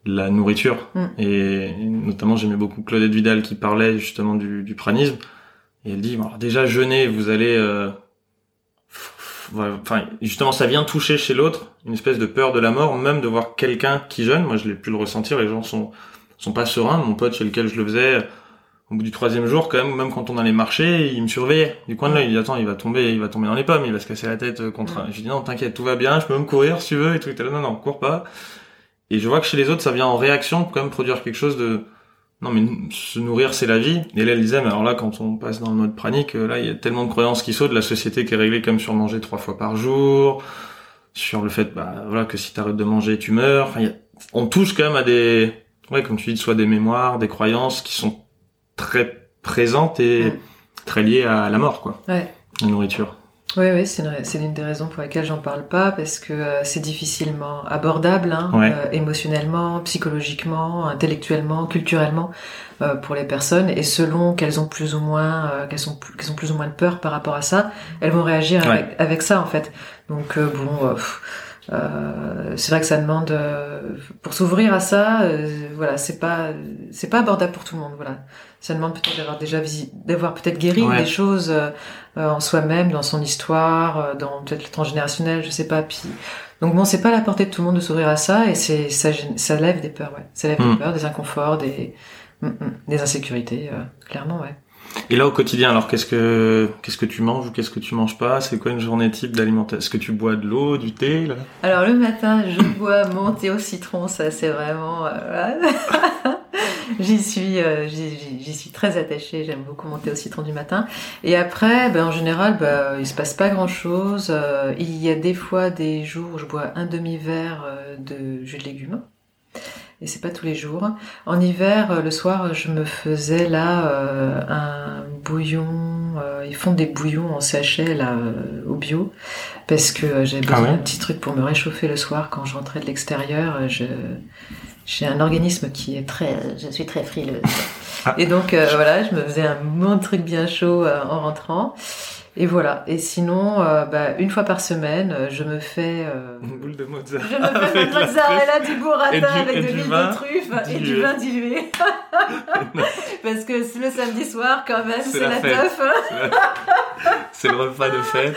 la nourriture. Et notamment j'aimais beaucoup Claudette Vidal qui parlait justement du, du pranisme. Et elle dit bon, alors déjà jeûner vous allez euh, enfin justement ça vient toucher chez l'autre une espèce de peur de la mort même de voir quelqu'un qui jeûne. Moi je l'ai pu le ressentir les gens sont sont pas sereins. Mon pote chez lequel je le faisais au bout du troisième jour quand même même quand on allait marcher il me surveillait du coin de l'œil. Il dit attends il va tomber il va tomber dans les pommes il va se casser la tête contre un... je dis non t'inquiète tout va bien je peux même courir si tu veux et tout. Non non cours pas. Et je vois que chez les autres ça vient en réaction pour quand même produire quelque chose de non mais se nourrir c'est la vie. Et là elle disait mais alors là quand on passe dans le mode pranique là il y a tellement de croyances qui sautent. La société qui est réglée comme sur manger trois fois par jour sur le fait bah voilà que si t'arrêtes de manger tu meurs. Enfin on touche quand même à des ouais comme tu dis soit des mémoires des croyances qui sont très présentes et très liées à la mort quoi. Ouais. la nourriture oui, oui, c'est l'une des raisons pour lesquelles j'en parle pas, parce que euh, c'est difficilement abordable, hein, euh, émotionnellement, psychologiquement, intellectuellement, culturellement, euh, pour les personnes. Et selon qu'elles ont plus ou moins, qu'elles ont, qu'elles ont plus ou moins de peur par rapport à ça, elles vont réagir avec, avec, ça en fait. Donc bon. Euh, c'est vrai que ça demande euh, pour s'ouvrir à ça euh, voilà c'est pas c'est pas abordable pour tout le monde voilà ça demande peut-être d'avoir déjà d'avoir peut-être guéri des choses en soi-même dans son histoire dans peut-être le transgénérationnel je sais pas puis donc bon c'est pas à la portée de tout le monde de s'ouvrir à ça et c'est ça ça lève des peurs ouais ça lève des mm. peurs des inconforts des mm, mm, des insécurités clairement ouais Et là, au quotidien, alors qu'est-ce que qu'est-ce que tu manges ou qu'est-ce que tu manges pas? C'est quoi une journée type d'alimentation Est-ce que tu bois de l'eau, du thé là? Alors le matin, je bois mon thé au citron. Ça, c'est vraiment. j'y suis, euh, j'y suis très attachée. J'aime beaucoup mon thé au citron du matin. Et après, ben, en général, ben, il se passe pas grand-chose. Euh, il y a des fois des jours où je bois un demi-verre euh, de jus de légumes. Et c'est pas tous les jours. En hiver, le soir, je me faisais là euh, un bouillon. ils font des bouillons en sachet là au bio parce que j'avais besoin Ah ouais? d'un petit truc pour me réchauffer le soir quand je rentrais de l'extérieur. Je j'ai un organisme qui est très, je suis très frileuse. Ah. Et donc euh, voilà, je me faisais un bon truc bien chaud euh, en rentrant. Et voilà. Et sinon, euh, bah, une fois par semaine, euh, je me fais euh, Une boule de mozzarella. je me fais la mozzarella, du burrata du- avec de l'huile de truffe et du vin dilué. Parce que le samedi soir, quand même, C'est la la, teuf. hein. C'est le repas de fête.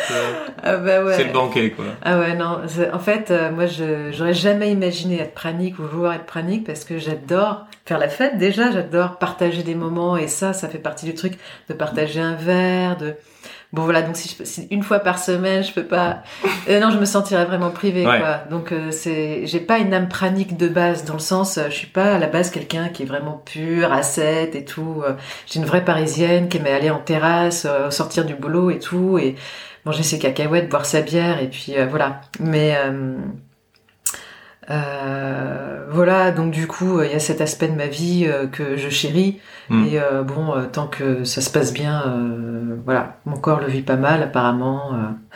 Ah bah ouais. C'est le banquet, quoi. Ah ouais, non. En fait, euh, moi, je j'aurais jamais imaginé être pranique ou vouloir être pranique parce que j'adore faire la fête. Déjà, j'adore partager des moments et ça, ça fait partie du truc de partager un verre, de... Bon voilà, donc si, je, si une fois par semaine, je peux pas... Euh, non, je me sentirais vraiment privée, Ouais. quoi. Donc, euh, c'est... J'ai pas une âme pranique de base, dans le sens, euh, je suis pas à la base quelqu'un qui est vraiment pur, ascète et tout. Euh, J'ai une vraie parisienne qui aimait aller en terrasse, sortir du boulot et tout, et manger ses cacahuètes, boire sa bière, et puis euh, voilà. Mais euh, voilà, donc du coup, euh, il y a cet aspect de ma vie euh, que je chéris. Mm. Et euh, bon, tant que ça se passe bien, voilà, mon corps le vit pas mal apparemment.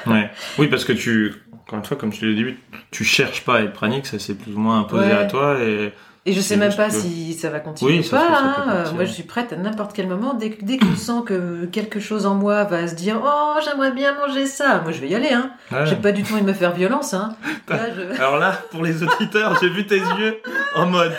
Ouais. Oui, parce que tu, encore une fois, comme tu l'as dit au début, tu cherches pas à être pranique, ça c'est plus ou moins imposé Ouais. à toi et Et je sais même pas si ça va continuer Oui, ou pas. hein. Moi, je suis prête à n'importe quel moment. Dès, que- dès je sens que quelque chose en moi va se dire Oh, j'aimerais bien manger ça, moi je vais y aller. Hein. Ouais. J'ai pas du tout envie de me faire violence. Hein. Là, je- Alors là, pour les auditeurs, j'ai vu tes yeux en mode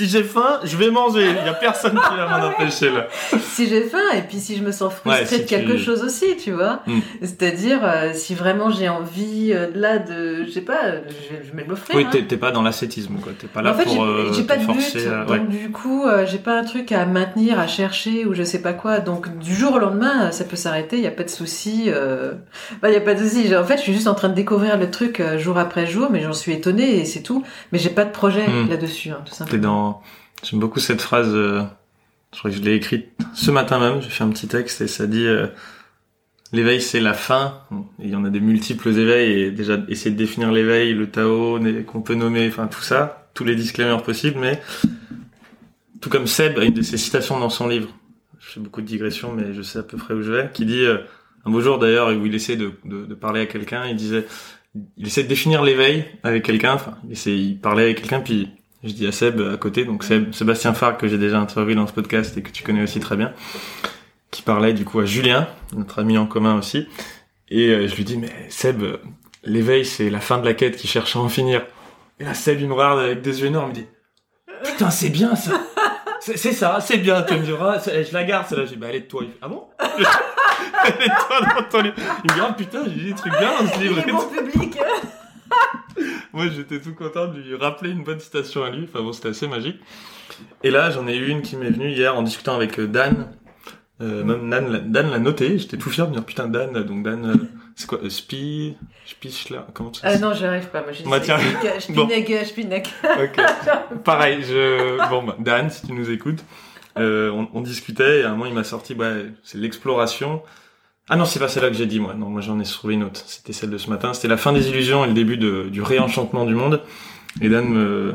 si j'ai faim, je vais manger. Il y a personne qui va m'en empêcher là. si j'ai faim et puis si je me sens frustrée Ouais, si de quelque tu- chose aussi, tu vois. Mm. C'est-à-dire, euh, si vraiment j'ai envie euh, là de, je sais pas, euh, je, je vais me l'offrir. Oui, hein. t'es pas dans l'ascétisme quoi. T'es pas là en fait, pour euh, j'ai pas de but, à. donc Ouais. du coup, euh, j'ai pas un truc à maintenir, à chercher ou je sais pas quoi. Donc du jour au lendemain, ça peut s'arrêter, il y a pas de souci. Euh... Bah, il a pas de souci. En fait, je suis juste en train de découvrir le truc jour après jour, mais j'en suis étonnée et c'est tout. Mais j'ai pas de projet Mm. là-dessus, hein, tout T'es simplement. J'aime beaucoup cette phrase. euh, Je crois que je l'ai écrite ce matin même. J'ai fait un petit texte et ça dit euh, l'éveil c'est la fin. Il y en a des multiples éveils et déjà essayer de définir l'éveil, le Tao qu'on peut nommer, enfin tout ça, tous les disclaimers possibles. Mais tout comme Seb a une de ses citations dans son livre. Je fais beaucoup de digressions, mais je sais à peu près où je vais. Qui dit euh, un beau jour d'ailleurs où il essaie de parler à quelqu'un. Il disait il essaie de définir l'éveil avec quelqu'un. Enfin, il, essaie, il parlait avec quelqu'un, puis je dis à Seb à côté, donc Seb, Sébastien Farc que j'ai déjà interviewé dans ce podcast et que tu connais aussi très bien, qui parlait du coup à Julien, notre ami en commun aussi. Et euh, je lui dis mais Seb, euh, l'éveil c'est la fin de la quête qui cherche à en finir. Et là Seb il me regarde avec des yeux énormes, il me dit putain c'est bien ça. C'est ça, c'est bien, tu me diras, je la garde, celle-là. J'ai bah, est de toi. Il fait, ah bon? est de toi dans ton livre. Il me dit, ah putain, j'ai dit des trucs bien dans ce livre. Il est bon public. Moi, j'étais tout content de lui rappeler une bonne citation à lui. Enfin bon, c'était assez magique. Et là, j'en ai eu une qui m'est venue hier en discutant avec euh, Dan. Euh, même Dan, l'a- Dan l'a noté. J'étais tout fier de me dire putain Dan. Donc Dan, euh, c'est quoi euh, Spi, Spichler, comment tu Ah non, j'arrive pas. Moi, j'ai Bah, tiens. Spineg. Ok. Pareil. Je bon bah, Dan, si tu nous écoutes, euh, on, on discutait et à un moment il m'a sorti bah c'est l'exploration. Ah non, c'est pas celle-là que j'ai dit moi. Non, moi j'en ai trouvé une autre. C'était celle de ce matin. C'était la fin des illusions et le début de, du réenchantement du monde. Et Dan me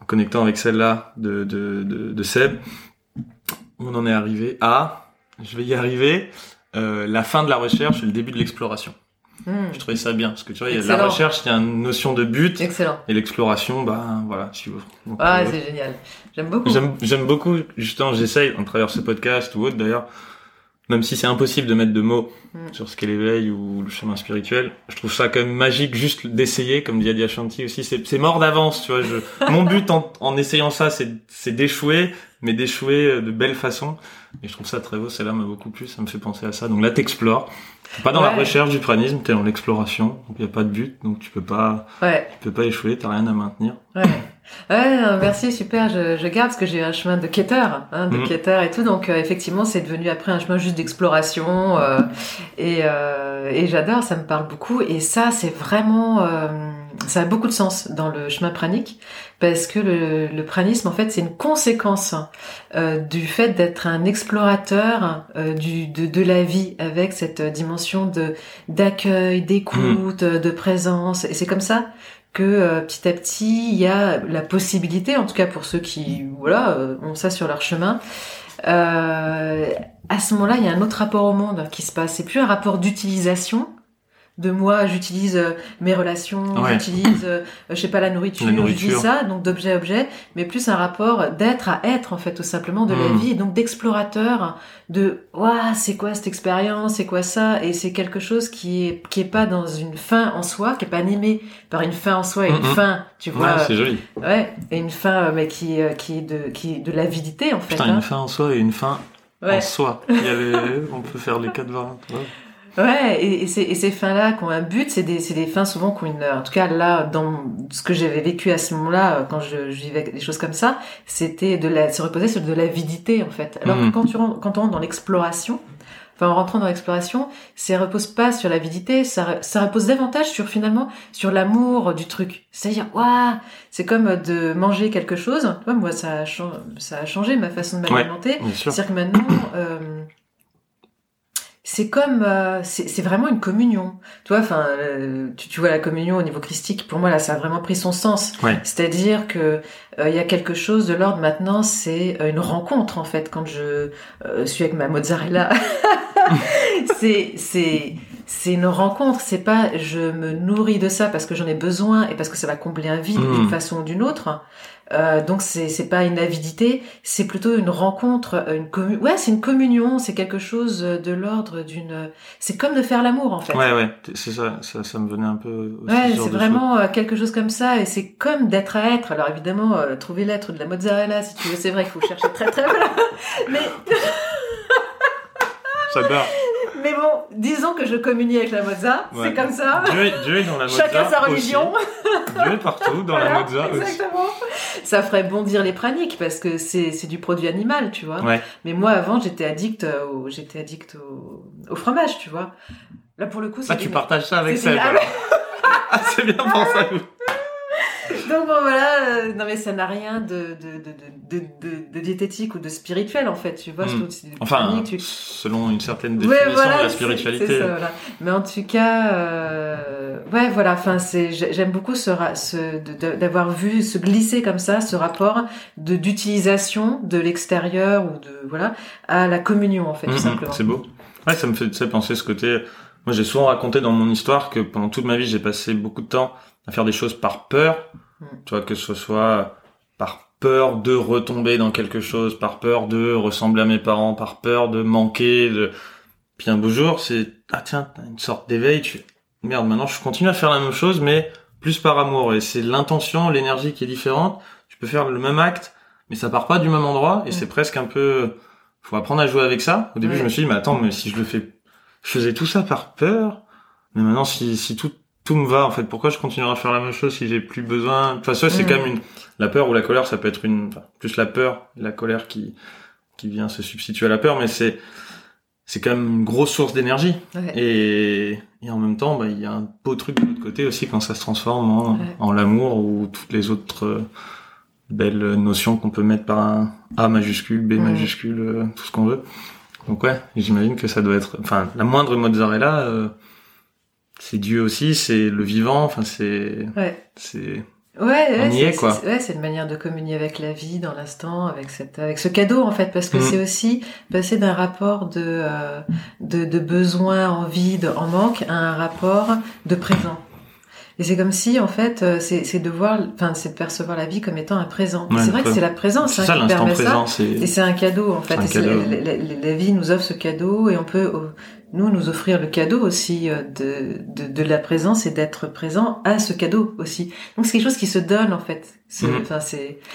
en connectant avec celle-là de, de, de, de Seb, on en est arrivé à, je vais y arriver, euh, la fin de la recherche et le début de l'exploration. Hmm. Je trouvais ça bien parce que tu vois, il y a de la recherche, il y a une notion de but Excellent. et l'exploration, bah voilà, si vous. Donc, Ah, euh, c'est génial. J'aime beaucoup. J'aime, j'aime beaucoup, justement, j'essaye, à travers ce podcast ou autre d'ailleurs, même si c'est impossible de mettre de mots Mm. sur ce qu'est l'éveil ou le chemin spirituel, je trouve ça quand même magique juste d'essayer, comme dit Adi Ashanti aussi, c'est, c'est mort d'avance, tu vois, je, mon but en, en essayant ça, c'est, d'échouer, mais d'échouer de belle façon, et je trouve ça très beau, celle-là m'a beaucoup plu, ça me fait penser à ça, donc là t'explores, T'es pas dans la recherche du pranisme, t'es dans l'exploration, donc il y a pas de but, donc tu peux pas, Ouais, tu peux pas échouer, t'as rien à maintenir. ouais. Ouais, merci, super. Je, je garde parce que j'ai eu un chemin de quêteur, hein, de Mhm. quêteur et tout. Donc euh, effectivement, c'est devenu après un chemin juste d'exploration euh, et, euh, et j'adore, ça me parle beaucoup. Et ça, c'est vraiment, euh, ça a beaucoup de sens dans le chemin pranique parce que le, le pranisme, en fait, c'est une conséquence euh, du fait d'être un explorateur euh, du de, de la vie avec cette dimension de d'accueil, d'écoute, de présence. Et c'est comme ça que euh, petit à petit, il y a la possibilité, en tout cas pour ceux qui voilà euh, ont ça sur leur chemin, euh, à ce moment-là, il y a un autre rapport au monde qui se passe. C'est plus un rapport d'utilisation de moi, j'utilise euh, mes relations, Ouais. j'utilise, euh, je sais pas, la nourriture, j'utilise ça, donc d'objet à objet, mais plus un rapport d'être à être, en fait, tout simplement, de la Mm. vie, donc d'explorateur, de, waouh, c'est quoi cette expérience, c'est quoi ça, et c'est quelque chose qui est, qui est pas dans une fin en soi, qui est pas animé par une fin en soi et une Mhm. fin, tu Ouais, vois, c'est joli. ouais, et une fin, euh, mais qui, euh, qui est de, qui est de l'avidité, en fait, Putain, hein. une fin en soi et une fin Ouais. en soi. Il y a les- On peut faire les quatre variantes. Ouais. Ouais, et, et ces, et ces fins-là qui ont un but, c'est des, c'est des fins souvent qui ont une... En tout cas, là, dans ce que j'avais vécu à ce moment-là, euh, quand je, je vivais des choses comme ça, c'était de la, se reposer sur de l'avidité, en fait. Alors Mhm. que quand, tu rentres, quand on rentre dans l'exploration, enfin, en rentrant dans l'exploration, ça repose pas sur l'avidité, ça, ça repose davantage sur, finalement, sur l'amour du truc. C'est-à-dire, waouh, c'est comme de manger quelque chose. Moi, ça a, ça a changé ma façon de Ouais. m'alimenter. Sûr. C'est-à-dire que maintenant, euh, c'est comme, euh, c'est c'est vraiment une communion. Tu vois, enfin, euh, tu, tu vois la communion au niveau christique. Pour moi, là, ça a vraiment pris son sens. Ouais. C'est-à-dire que euh, il y a quelque chose de l'ordre maintenant. C'est euh, une rencontre en fait. Quand je euh, suis avec ma mozzarella, c'est c'est c'est une rencontre. C'est pas je me nourris de ça parce que j'en ai besoin et parce que ça va combler un vide Mm. d'une façon ou d'une autre. Euh, donc c'est c'est pas une avidité, c'est plutôt une rencontre, euh, une commu ouais c'est une communion, c'est quelque chose de l'ordre d'une, c'est comme de faire l'amour en fait. Ouais, ouais, c'est ça, ça, ça me venait un peu aussi. Ouais, c'est vraiment euh, quelque chose comme ça, et c'est comme d'être à être. Alors évidemment, euh, trouver l'être de la mozzarella, si tu veux, c'est vrai qu'il faut chercher très très loin. Mais, choses. Mais bon, disons que je communie avec la mozza, Ouais. c'est comme ça. Dieu, est- Dieu est dans la mozza. Chacun sa aussi. religion. Dieu est partout, dans la mozza aussi. Exactement. Ça ferait bondir les praniques parce que c'est c'est du produit animal, tu vois. Ouais. Mais moi avant, j'étais addict au j'étais addict au, au fromage, tu vois. Là pour le coup, c'est Ah, tu partages ça avec Seb. Ah. Ah, c'est bien pour ça. Donc bon voilà, euh, non mais ça n'a rien de de, de, de, de, de diététique ou de spirituel en fait, tu vois. je Hmm. Enfin, tu- selon une certaine Ouais, définition voilà, de la spiritualité. c'est ça, voilà. Mais en tout cas, euh, ouais, voilà. Enfin, c'est j'ai- j'aime beaucoup ce, ce d'avoir vu se glisser comme ça ce rapport de d'utilisation de l'extérieur ou de voilà à la communion en fait, tout Mhm, simplement. C'est beau. Ouais, ça me fait penser ce côté. Moi, j'ai souvent raconté dans mon histoire que pendant toute ma vie, j'ai passé beaucoup de temps à faire des choses par peur. Mm. Tu vois, que ce soit par peur de retomber dans quelque chose, par peur de ressembler à mes parents, par peur de manquer, de... Puis un beau jour, c'est, ah tiens, t'as une sorte d'éveil, tu merde, maintenant je continue à faire la même chose, mais plus par amour. Et c'est l'intention, l'énergie qui est différente. Tu peux faire le même acte, mais ça part pas du même endroit, et Mm. c'est presque un peu, faut apprendre à jouer avec ça. Au début, je me suis dit, mais attends, mais si je le fais, je faisais tout ça par peur, mais maintenant, si, si tout, tout me va, en fait, pourquoi je continuerai à faire la même chose si j'ai plus besoin? Toute façon, c'est Mm. quand même une, la peur ou la colère, ça peut être une, enfin, plus la peur, la colère qui, qui vient se substituer à la peur, mais c'est, c'est quand même une grosse source d'énergie. Ouais. Et, et en même temps, bah, il y a un beau truc de l'autre côté aussi quand ça se transforme en, Ouais. en l'amour ou toutes les autres euh, belles notions qu'on peut mettre par un A majuscule, B Mm. majuscule, euh, tout ce qu'on veut. Donc ouais, j'imagine que ça doit être, enfin, la moindre mozzarella, euh, c'est Dieu aussi, c'est le vivant, enfin, c'est, Ouais. c'est, Ouais, ouais, On y c'est- est, quoi. c'est- Ouais, c'est une manière de communier avec la vie dans l'instant, avec cette, avec ce cadeau en fait, parce que Mhm. c'est aussi passer d'un rapport de, euh, de, de besoin en vide, en manque, à un rapport de présent. Et c'est comme si en fait, euh, c'est c'est de voir, enfin, c'est de percevoir la vie comme étant un présent. Ouais, c'est vrai que c'est la présence c'est hein, ça qui l'instant permet ça. présent, Et c'est, c'est un cadeau en fait. C'est un Et c'est- cadeau. La, la- la vie nous offre ce cadeau et on peut nous nous offrir le cadeau aussi euh, de, de, de la présence et d'être présent à ce cadeau aussi. Donc c'est quelque chose qui se donne en fait. C'est, Mhm.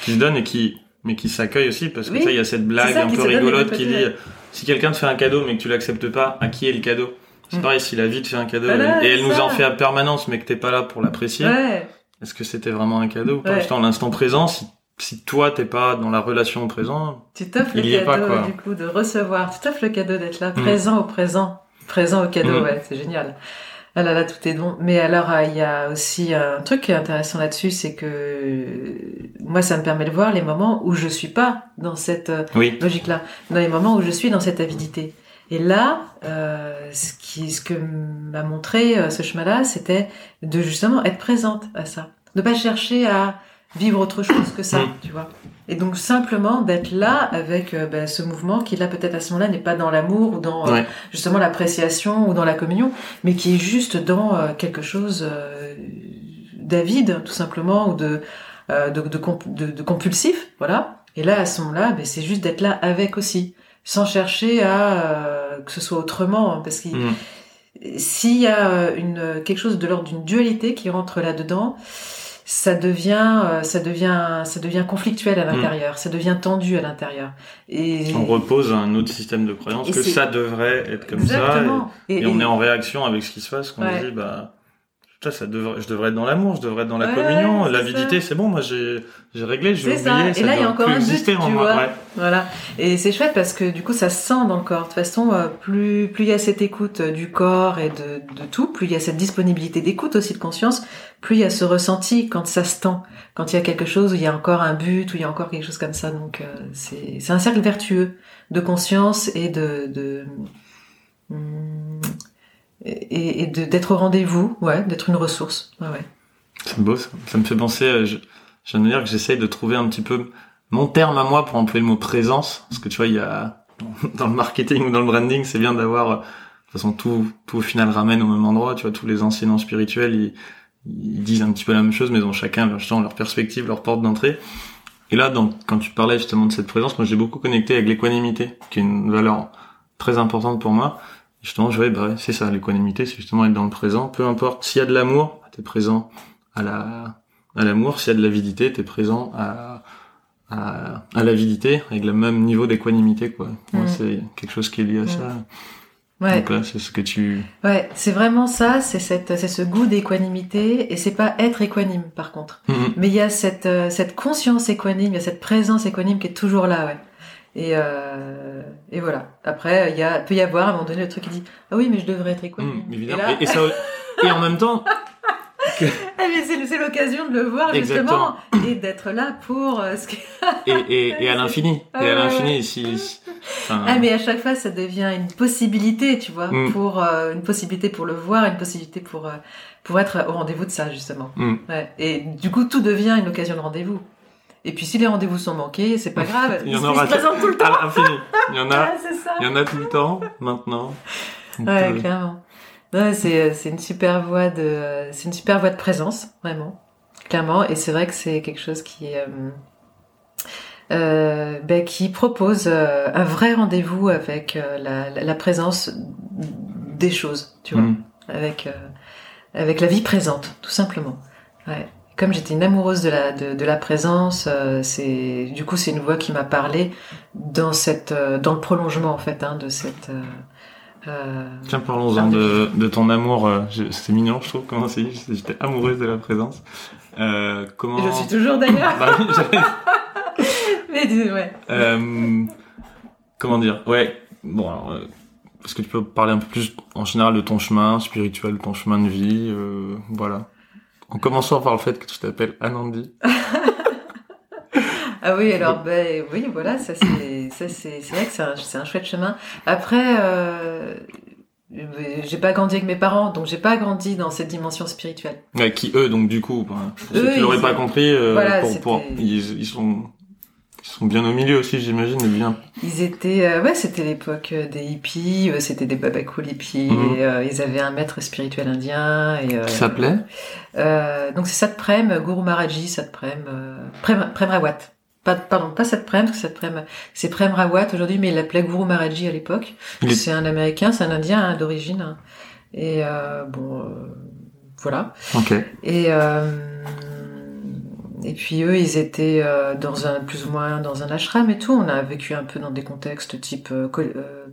qui se donne et qui, mais qui s'accueille aussi parce que Oui. tu sais, il y a cette blague ça, un peu rigolote qui dit, si quelqu'un te fait un cadeau mais que tu l'acceptes pas, à qui est le cadeau? C'est Mm. pareil, si la vie te fait un cadeau Voilà, et elle nous ça. en fait à permanence mais que t'es pas là pour l'apprécier, ouais. est-ce que c'était vraiment un cadeau? Ou pas Ouais. L'instant présent, si, si toi t'es pas dans la relation au présent, Tu t'offres le cadeau pas, du coup de recevoir. Tu t'offres le cadeau d'être là, présent au présent, présent au cadeau. Mm. Ouais, c'est génial. Ah là là, tout est bon. Mais alors, euh, il y a aussi un truc qui est intéressant là-dessus, c'est que euh, moi, ça me permet de voir les moments où je suis pas dans cette euh, oui. logique-là, dans les moments où je suis dans cette avidité. Et là, euh, ce qui, ce que m'a montré ce chemin-là, c'était de justement être présente à ça, de pas chercher à vivre autre chose que ça, Mm. tu vois. Et donc simplement d'être là avec euh, ben, ce mouvement qui là peut-être à ce moment-là n'est pas dans l'amour ou dans euh, Ouais. justement l'appréciation ou dans la communion, mais qui est juste dans euh, quelque chose euh, d'avide tout simplement ou de euh, de, de, comp- de- de compulsif, voilà. Et là à ce moment-là, ben, c'est juste d'être là avec aussi, sans chercher à euh, que ce soit autrement, hein, parce qu'il Mm. s'il y a une quelque chose de l'ordre d'une dualité qui rentre là-dedans, ça devient euh, ça devient ça devient conflictuel à l'intérieur, ça devient tendu à l'intérieur. Et On repose un autre système de croyance que ça devrait être comme ça. Et, et on est en réaction avec ce qui se passe, qu'on Ouais. dit, bah, ça devrait, je devrais être dans l'amour, je devrais être dans la Ouais, communion, l'avidité, c'est bon, moi j'ai, réglé, j'ai C'est ça. oublié, Et ça là, il y a encore un but, exister en vois. Ouais. Voilà. Et c'est chouette parce que du coup, ça se sent dans le corps. De toute façon, euh, plus plus il y a cette écoute euh, du corps et de, de tout, plus il y a cette disponibilité d'écoute aussi de conscience, plus il y a ce ressenti quand ça se tend, quand il y a quelque chose où il y a encore un but, où il y a encore quelque chose comme ça. Donc euh, c'est c'est un cercle vertueux de conscience et de de hum, et, d'être au rendez-vous, ouais, d'être une ressource. Ouais, ouais. C'est beau, ça. Ça me fait penser, euh, je, dire que j'essaye de trouver un petit peu mon terme à moi pour employer le mot présence, parce que tu vois, il y a, dans le marketing ou dans le branding, c'est bien d'avoir, euh, de toute façon, tout, tout au final ramène au même endroit, tu vois, tous les enseignants spirituels, ils, disent un petit peu la même chose, mais ils ont chacun leur, leur perspective, leur porte d'entrée. Et là, donc, quand tu parlais justement de cette présence, moi j'ai beaucoup connecté avec l'équanimité, qui est une valeur très importante pour moi. Justement, bah ouais, c'est ça, l'équanimité, c'est justement être dans le présent. Peu importe, s'il y a de l'amour, t'es présent à la, à l'amour. S'il y a de l'avidité, t'es présent à, à, à l'avidité, avec le même niveau d'équanimité, quoi. Moi, Mm. c'est quelque chose qui est lié à ça. Ouais. Donc là, c'est ce que tu, Ouais, c'est vraiment ça, c'est cette, c'est ce goût d'équanimité, et c'est pas être équanime par contre. Mhm. Mais il y a cette, euh, cette conscience équanime, il y a cette présence équanime qui est toujours là, ouais. Et, euh, et voilà. Après, il y a, peut y avoir à un moment donné le truc qui dit, ah oui, mais je devrais être équanime. Mm, et évidemment. là, Et, et ça, et en même temps, mais c'est, l'occasion de le voir justement et d'être là pour euh, ce que... et, et, et à l'infini, Ah et à ouais, l'infini, si, si- enfin, Ah mais à chaque fois ça devient une possibilité, tu vois, Mm. pour euh, une possibilité pour le voir, une possibilité pour euh, pour être au rendez-vous de ça justement. Mm. Ouais. Et du coup tout devient une occasion de rendez-vous. Et puis si les rendez-vous sont manqués, c'est pas grave, Il y en aura tout le temps. à l'infini. Il y en a, Ah, il y en a tout le temps, maintenant. Donc, Ouais, euh, clairement. Ouais, c'est c'est une super voie de c'est une super voie de présence, vraiment. Clairement et c'est vrai que c'est quelque chose qui euh, euh, ben, qui propose euh, un vrai rendez-vous avec euh, la, présence des choses, tu vois, mm. avec euh, avec la vie présente, tout simplement. Ouais. Comme j'étais une amoureuse de la de, de la présence, euh, c'est du coup c'est une voix qui m'a parlé dans cette euh, dans le prolongement en fait hein, de cette euh, Tiens, parlons-en de, de ton amour. C'est mignon, je trouve. Comment c'est dit J'étais amoureuse de la présence. Comment Je suis toujours d'ailleurs. Bah Mais dis- ouais. Comment dire Ouais. Bon, alors, est-ce que tu peux parler un peu plus en général de ton chemin spirituel, de ton chemin de vie Voilà. En commençant par le fait que tu t'appelles Anandi. Ah oui, alors ben oui, voilà, ça c'est ça c'est c'est vrai que c'est un, c'est un chouette chemin. Après, euh, j'ai pas grandi avec mes parents, donc j'ai pas grandi dans cette dimension spirituelle. Ouais, qui eux, donc du coup, Eux, qui l'auraient ils- pas compris, euh, Voilà, pour, pour, ils sont ils sont bien au milieu aussi, j'imagine, bien. Ils étaient, euh, ouais, c'était l'époque des hippies, euh, c'était des babacools hippies, Mhm. et, euh, ils avaient un maître spirituel indien, et Qui s'appelait donc c'est Satprem, Guru Maharaji, Satprem, Prem, Prem Rawat. Pas, pardon, pas Satprem, parce que Satprem, c'est Prem Rawat aujourd'hui, mais il l'appelait Guru Maharaji à l'époque. C'est un Américain, c'est un Indien hein, d'origine. hein. Et bon, voilà. Ok. Et, et puis eux, ils étaient euh, dans un plus ou moins dans un ashram et tout. On a vécu un peu dans des contextes type euh,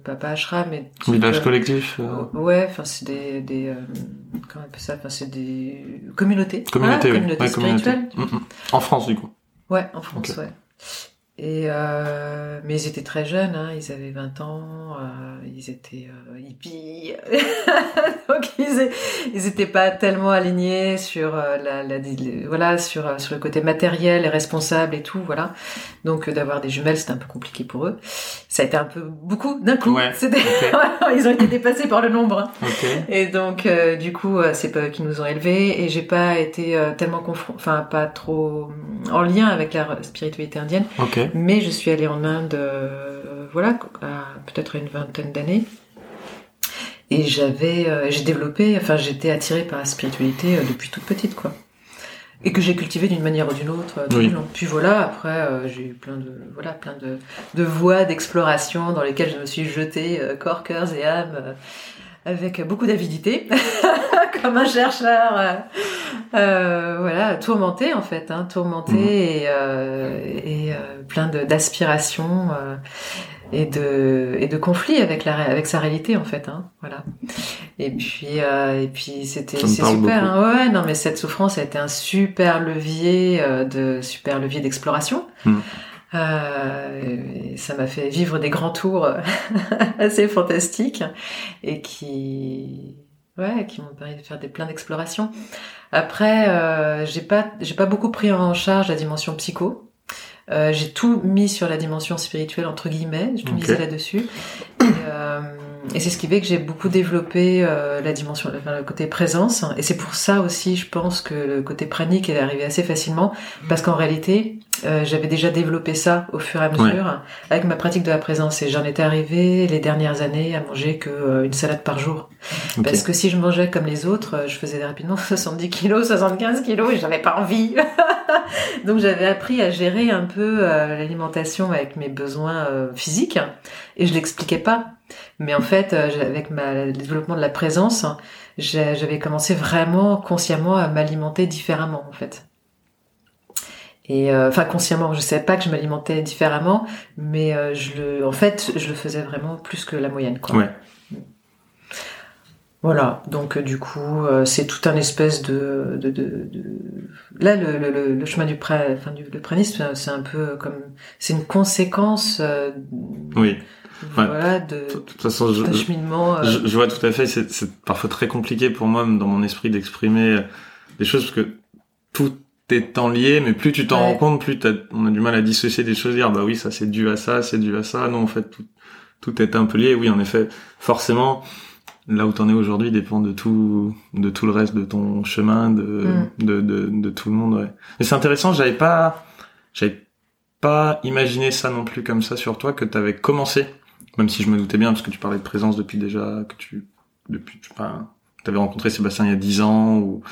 papa ashram mais village collectif. Ouais, enfin c'est des des comment on appelle ça? Enfin c'est des communautés. Communautés, oui. communautés spirituelles. Mm, mm. En France du coup. Ouais, en France, ouais. Et euh, mais ils étaient très jeunes, hein, ils avaient 20 ans, euh, ils étaient euh, hippies, donc ils, ils étaient pas tellement alignés sur euh, la, la, voilà sur euh, sur le côté matériel et responsable et tout, voilà. Donc euh, d'avoir des jumelles, c'était un peu compliqué pour eux. Ça a été un peu beaucoup d'un coup. Ouais, ils ont été dépassés par le nombre. Okay. Et donc du coup, c'est pas eux qui nous ont élevés et j'ai pas été tellement confronté, enfin pas trop en lien avec la spiritualité indienne. Okay mais je suis allée en Inde, euh, voilà, peut-être une vingtaine d'années. Et j'avais, euh, j'ai développé, enfin, j'étais attirée par la spiritualité euh, depuis toute petite, quoi. Et que j'ai cultivé d'une manière ou d'une autre tout long. Puis voilà, après, j'ai eu plein de, voilà, plein de, de voies d'exploration dans lesquelles je me suis jetée corps, cœur et âme avec beaucoup d'avidité, comme un chercheur, euh, euh, voilà, tourmenté en fait, hein, tourmenté mhm. et, euh, et euh, plein d'aspirations euh, et de et de conflits avec la avec sa réalité en fait, hein, voilà. Et puis et puis c'était c'est super, hein, ouais, non mais cette souffrance a été un super levier de super levier d'exploration. Mhm. Euh, ça m'a fait vivre des grands tours assez fantastiques et qui, ouais, qui m'ont permis de faire des plein d'explorations. Après, euh, j'ai pas, j'ai pas beaucoup pris en charge la dimension psycho. Euh, j'ai tout mis sur la dimension spirituelle entre guillemets, j'ai tout mis là-dessus. Et, euh, et c'est ce qui fait que j'ai beaucoup développé euh, la dimension, le côté présence. Et c'est pour ça aussi, je pense que le côté pranique est arrivé assez facilement, parce qu'en réalité, euh, j'avais déjà développé ça au fur et à mesure. Avec ma pratique de la présence. Et j'en étais arrivé les dernières années à manger que euh, une salade par jour, parce que si je mangeais comme les autres, je faisais rapidement 70 kilos, 75 kilos, et j'avais pas envie. Donc j'avais appris à gérer un peu l'alimentation avec mes besoins physiques, et je l'expliquais pas mais en fait, euh, avec ma, le développement de la présence, j'avais commencé vraiment consciemment à m'alimenter différemment, en fait. Et euh, enfin consciemment, je savais pas que je m'alimentais différemment, mais euh, je le, en fait, je le faisais vraiment plus que la moyenne, quoi. Ouais. Voilà, donc du coup, c'est tout un espèce de, de, de, de... là le, le, le, chemin du pré, enfin du le pranisme, c'est un peu comme, c'est une conséquence. oui voilà, de, toute façon, je, cheminement. Euh. Je, vois tout à fait. C'est parfois très compliqué pour moi, dans mon esprit, d'exprimer euh, des choses parce que tout est en lié, mais plus tu t'en rends compte, plus on a du mal à dissocier des choses. Dire bah oui, ça c'est dû à ça, c'est dû à ça. Non, en fait, tout, tout est un peu lié. Oui, en effet, forcément, là où t'en es aujourd'hui dépend de tout, de tout le reste de ton chemin, de, mm. de, de, de, tout le monde. Ouais. Mais c'est intéressant. J'avais pas, j'avais pas imaginé ça non plus comme ça sur toi que t'avais commencé même si je me doutais bien, parce que tu parlais de présence depuis déjà, que tu, depuis, enfin, avais rencontré Sébastien il y a dix ans, ou,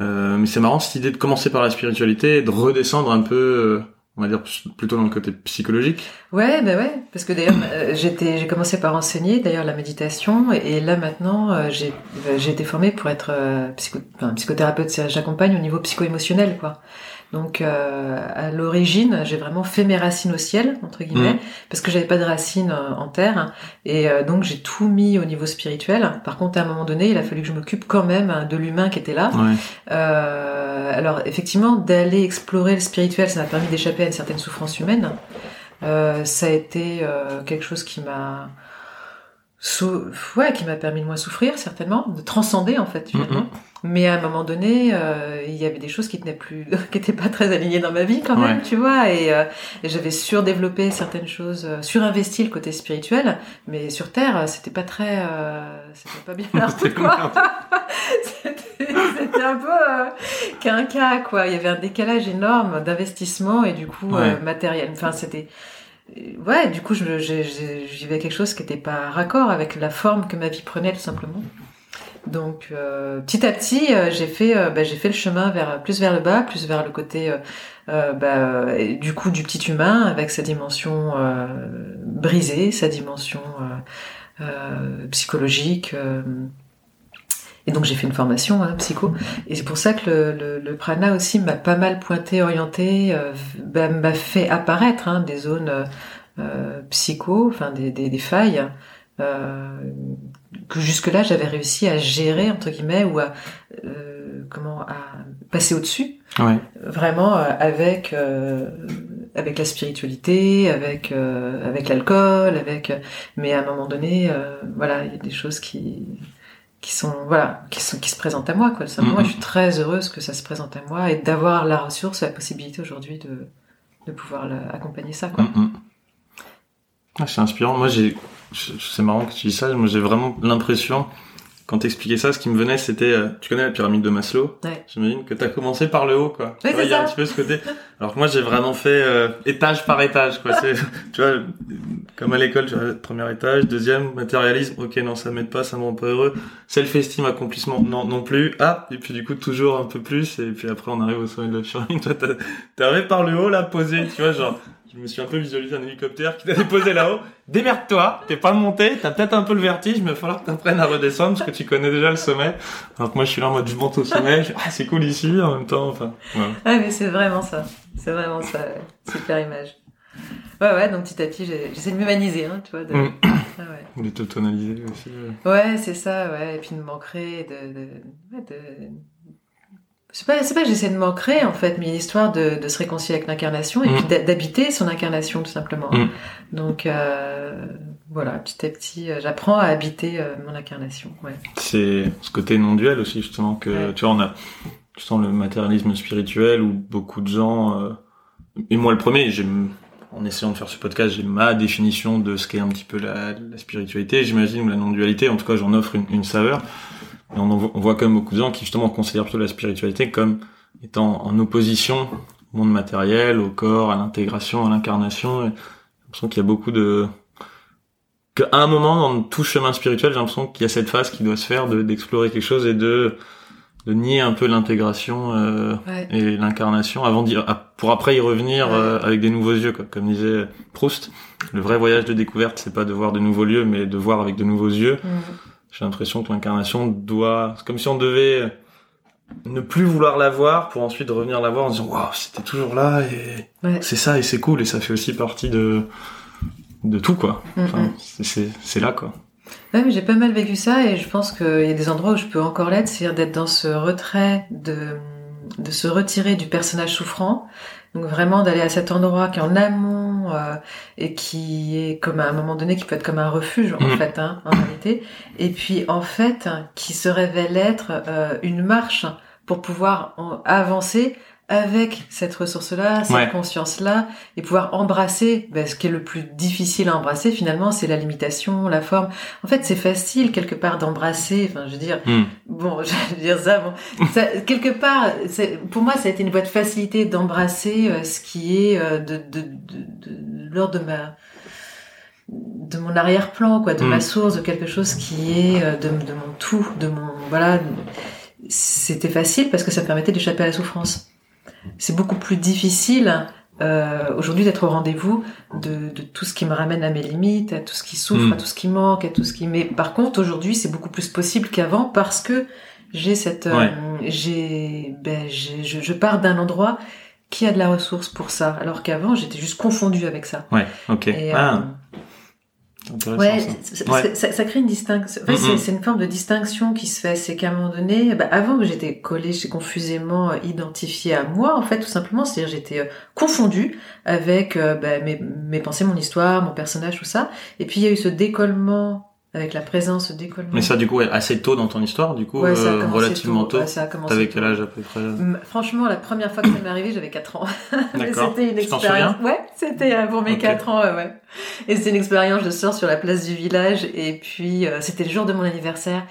euh, mais c'est marrant cette idée de commencer par la spiritualité et de redescendre un peu, euh, on va dire plutôt dans le côté psychologique. Ouais, bah ouais, parce que d'ailleurs euh, j'étais, j'ai commencé par enseigner d'ailleurs la méditation et là maintenant j'ai, j'ai été formée pour être psycho, enfin, psychothérapeute, j'accompagne au niveau psycho-émotionnel quoi. Donc euh, à l'origine, j'ai vraiment fait mes racines au ciel entre guillemets mmh. parce que j'avais pas de racines euh, en terre et euh, donc j'ai tout mis au niveau spirituel. Par contre, à un moment donné, il a fallu que je m'occupe quand même de l'humain qui était là. Euh, alors effectivement, d'aller explorer le spirituel, ça m'a permis d'échapper à une certaine souffrance humaine. ça a été quelque chose qui m'a ouais, qui m'a permis de moins souffrir certainement, de transcender en fait finalement. Mais à un moment donné, euh, il y avait des choses qui tenaient plus, qui étaient pas très alignées dans ma vie quand même, tu vois. Et, euh, et j'avais surdéveloppé certaines choses, euh, surinvesti le côté spirituel, mais sur Terre, c'était pas très, euh, c'était pas bien quoi. c'était un peu euh, qu'un cas, quoi. Il y avait un décalage énorme d'investissement et du coup matériel. Enfin, c'était ouais, du coup, je, je, quelque chose qui n'était pas raccord avec la forme que ma vie prenait, tout simplement. Donc, euh, petit à petit, euh, j'ai fait, euh, bah, j'ai fait le chemin vers plus vers le bas, plus vers le côté, bah, du coup, du petit humain, avec sa dimension brisée, sa dimension psychologique. Et donc j'ai fait une formation hein, psycho. Et c'est pour ça que le, le, le prana aussi m'a pas mal pointé, orienté, euh, bah, m'a fait apparaître hein, des zones euh, psycho, enfin des, des, des failles euh, que jusque-là j'avais réussi à gérer entre guillemets ou à comment à passer au-dessus. Ouais. Vraiment avec avec la spiritualité, avec avec l'alcool, avec mais à un moment donné, voilà, il y a des choses qui qui sont voilà qui sont qui se présentent à moi quoi. Ça, Moi, je suis très heureuse que ça se présente à moi et d'avoir la ressource, la possibilité aujourd'hui de de pouvoir accompagner ça quoi. Ah, c'est inspirant. Moi, j'ai, c'est marrant que tu dis ça. Moi, j'ai vraiment l'impression, quand t'expliquais ça, ce qui me venait, c'était, euh, tu connais la pyramide de Maslow? Ouais. J'imagine que t'as commencé par le haut, quoi. C'est il y a un petit peu ce côté. Alors que moi, j'ai vraiment fait euh, étage par étage, quoi. C'est, tu vois, comme à l'école, tu vois, premier étage, deuxième, matérialisme. Ok, non, ça m'aide pas, ça me rend pas heureux. Self-esteem, accomplissement, non, non plus. Ah, et puis du coup, toujours un peu plus. Et puis après, on arrive au sommet de la pyramide. Toi, t'as- t'es arrivé par le haut, là, posé, tu vois, genre. Je me suis un peu visualisé un hélicoptère qui t'a déposé là-haut. Démerde-toi, t'es pas monté, t'as peut-être un peu le vertige, mais il va falloir que t'apprennes à redescendre parce que tu connais déjà le sommet. Alors que moi, je suis là en mode, je monte au sommet, je- ah, c'est cool ici, en même temps, enfin, voilà. Ah mais c'est vraiment ça, c'est vraiment ça, ouais. super image. Ouais ouais, donc petit à petit j'essaie de m'humaniser, hein, tu vois. De... Mm. Ah, ouais. De te tonaliser aussi. Ouais, c'est ça, ouais. Et puis de m'ancrer, de, de, ouais, de... C'est pas, c'est pas que j'essaie de m'ancrer, en fait, mais a l'histoire de, de se réconcilier avec l'incarnation et Mm. puis d'a- d'habiter son incarnation, tout simplement. Mm. Donc, euh, voilà, petit à petit, euh, j'apprends à habiter euh, mon incarnation, ouais. C'est ce côté non-duel aussi, justement, que, Ouais. tu vois, on a, tu sens le matérialisme spirituel où beaucoup de gens, et moi le premier, j'ai, en essayant de faire ce podcast, j'ai ma définition de ce qu'est un petit peu la, la spiritualité, j'imagine, ou la non-dualité, en tout cas, j'en offre une, une saveur. Et on, voit, on voit quand même beaucoup de gens qui, justement, considèrent plutôt la spiritualité comme étant en opposition au monde matériel, au corps, à l'intégration, à l'incarnation. J'ai l'impression qu'il y a beaucoup de, qu'à un moment dans tout chemin spirituel, j'ai l'impression qu'il y a cette phase qui doit se faire de d'explorer quelque chose et de de nier un peu l'intégration euh, Ouais. et l'incarnation avant d'y pour après y revenir Ouais. euh, avec des nouveaux yeux quoi. comme disait Proust le vrai voyage de découverte c'est pas de voir de nouveaux lieux mais de voir avec de nouveaux yeux. J'ai l'impression que l'incarnation doit c'est comme si on devait ne plus vouloir la voir pour ensuite revenir la voir en disant waouh c'était toujours là et Ouais. c'est ça et c'est cool et ça fait aussi partie de de tout quoi Enfin, mm. c'est là quoi Ouais, mais j'ai pas mal vécu ça et je pense qu'il y a des endroits où je peux encore l'être, c'est-à-dire d'être dans ce retrait, de, de se retirer du personnage souffrant. Donc vraiment d'aller à cet endroit qui est en amont euh, et qui est comme à un moment donné qui peut être comme un refuge en Mhm. fait, hein, en réalité. Et puis en fait qui se révèle être euh, une marche pour pouvoir avancer avec cette ressource-là, cette Ouais. conscience-là, et pouvoir embrasser, ben, ce qui est le plus difficile à embrasser finalement, c'est la limitation, la forme. En fait, c'est facile quelque part d'embrasser. Enfin, je veux dire, Hmm. bon, je veux dire ça. Bon, ça, quelque part, pour moi, ça a été une voie de facilité d'embrasser euh, ce qui est euh, de, de, de, de, l'ordre de ma de mon arrière-plan, quoi, de Mm. ma source, de quelque chose qui est euh, de, de mon tout, de mon voilà. C'était facile parce que ça me permettait d'échapper à la souffrance. C'est beaucoup plus difficile euh, aujourd'hui d'être au rendez-vous de, de tout ce qui me ramène à mes limites, à tout ce qui souffre, Mm. à tout ce qui manque, à tout ce qui. Mais par contre, aujourd'hui, c'est beaucoup plus possible qu'avant parce que j'ai cette, euh, Ouais. j'ai, ben, j'ai- je, je pars d'un endroit qui a de la ressource pour ça, alors qu'avant, j'étais juste confondue avec ça. ouais ok Et, ah euh, intéressant, Ouais, ça. ça, ça crée une distinction. En fait, c'est- c'est une forme de distinction qui se fait. C'est qu'à un moment donné, bah, avant que j'étais collée, j'étais confusément euh, identifiée à moi, en fait, tout simplement. C'est-à-dire, j'étais euh, confondue avec euh, bah, mes, mes pensées, mon histoire, mon personnage, tout ça. Et puis, il y a eu ce décollement avec la présence, ce décollement. mais ça du coup assez tôt dans ton histoire du coup Ouais, ça a euh, commencé relativement tôt Ouais, ça a commencé t'avais tôt. quel âge à peu près? Franchement, la première fois que ça m'est arrivé, j'avais 4 ans. D'accord c'était une Tu expérience. Ouais, c'était euh, pour mes Ok. 4 ans, ouais, ouais. Et c'était une expérience, je sors sur la place du village et puis euh, c'était le jour de mon anniversaire.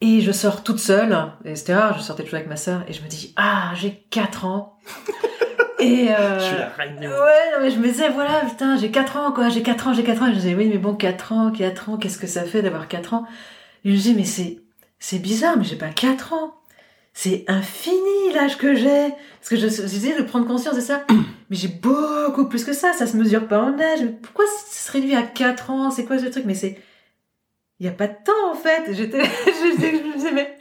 Et je sors toute seule, et c'était rare, je sortais toujours avec ma sœur, et je me dis, ah, j'ai 4 ans. Et euh, je suis la reine Ouais, non, mais je me disais, voilà, putain, j'ai 4 ans, quoi, j'ai 4 ans, j'ai 4 ans. Et je me disais, oui, mais bon, 4 ans, 4 ans, qu'est-ce que ça fait d'avoir 4 ans? Et je me disais, mais c'est, c'est bizarre, mais j'ai pas 4 ans. C'est infini l'âge que j'ai. Parce que je- j'essayais de prendre conscience de ça. Mais j'ai beaucoup plus que ça, ça se mesure pas en âge. Mais pourquoi ça se réduit à 4 ans? C'est quoi ce truc? Mais c'est il y a pas de temps en fait. J'étais, je me disais mais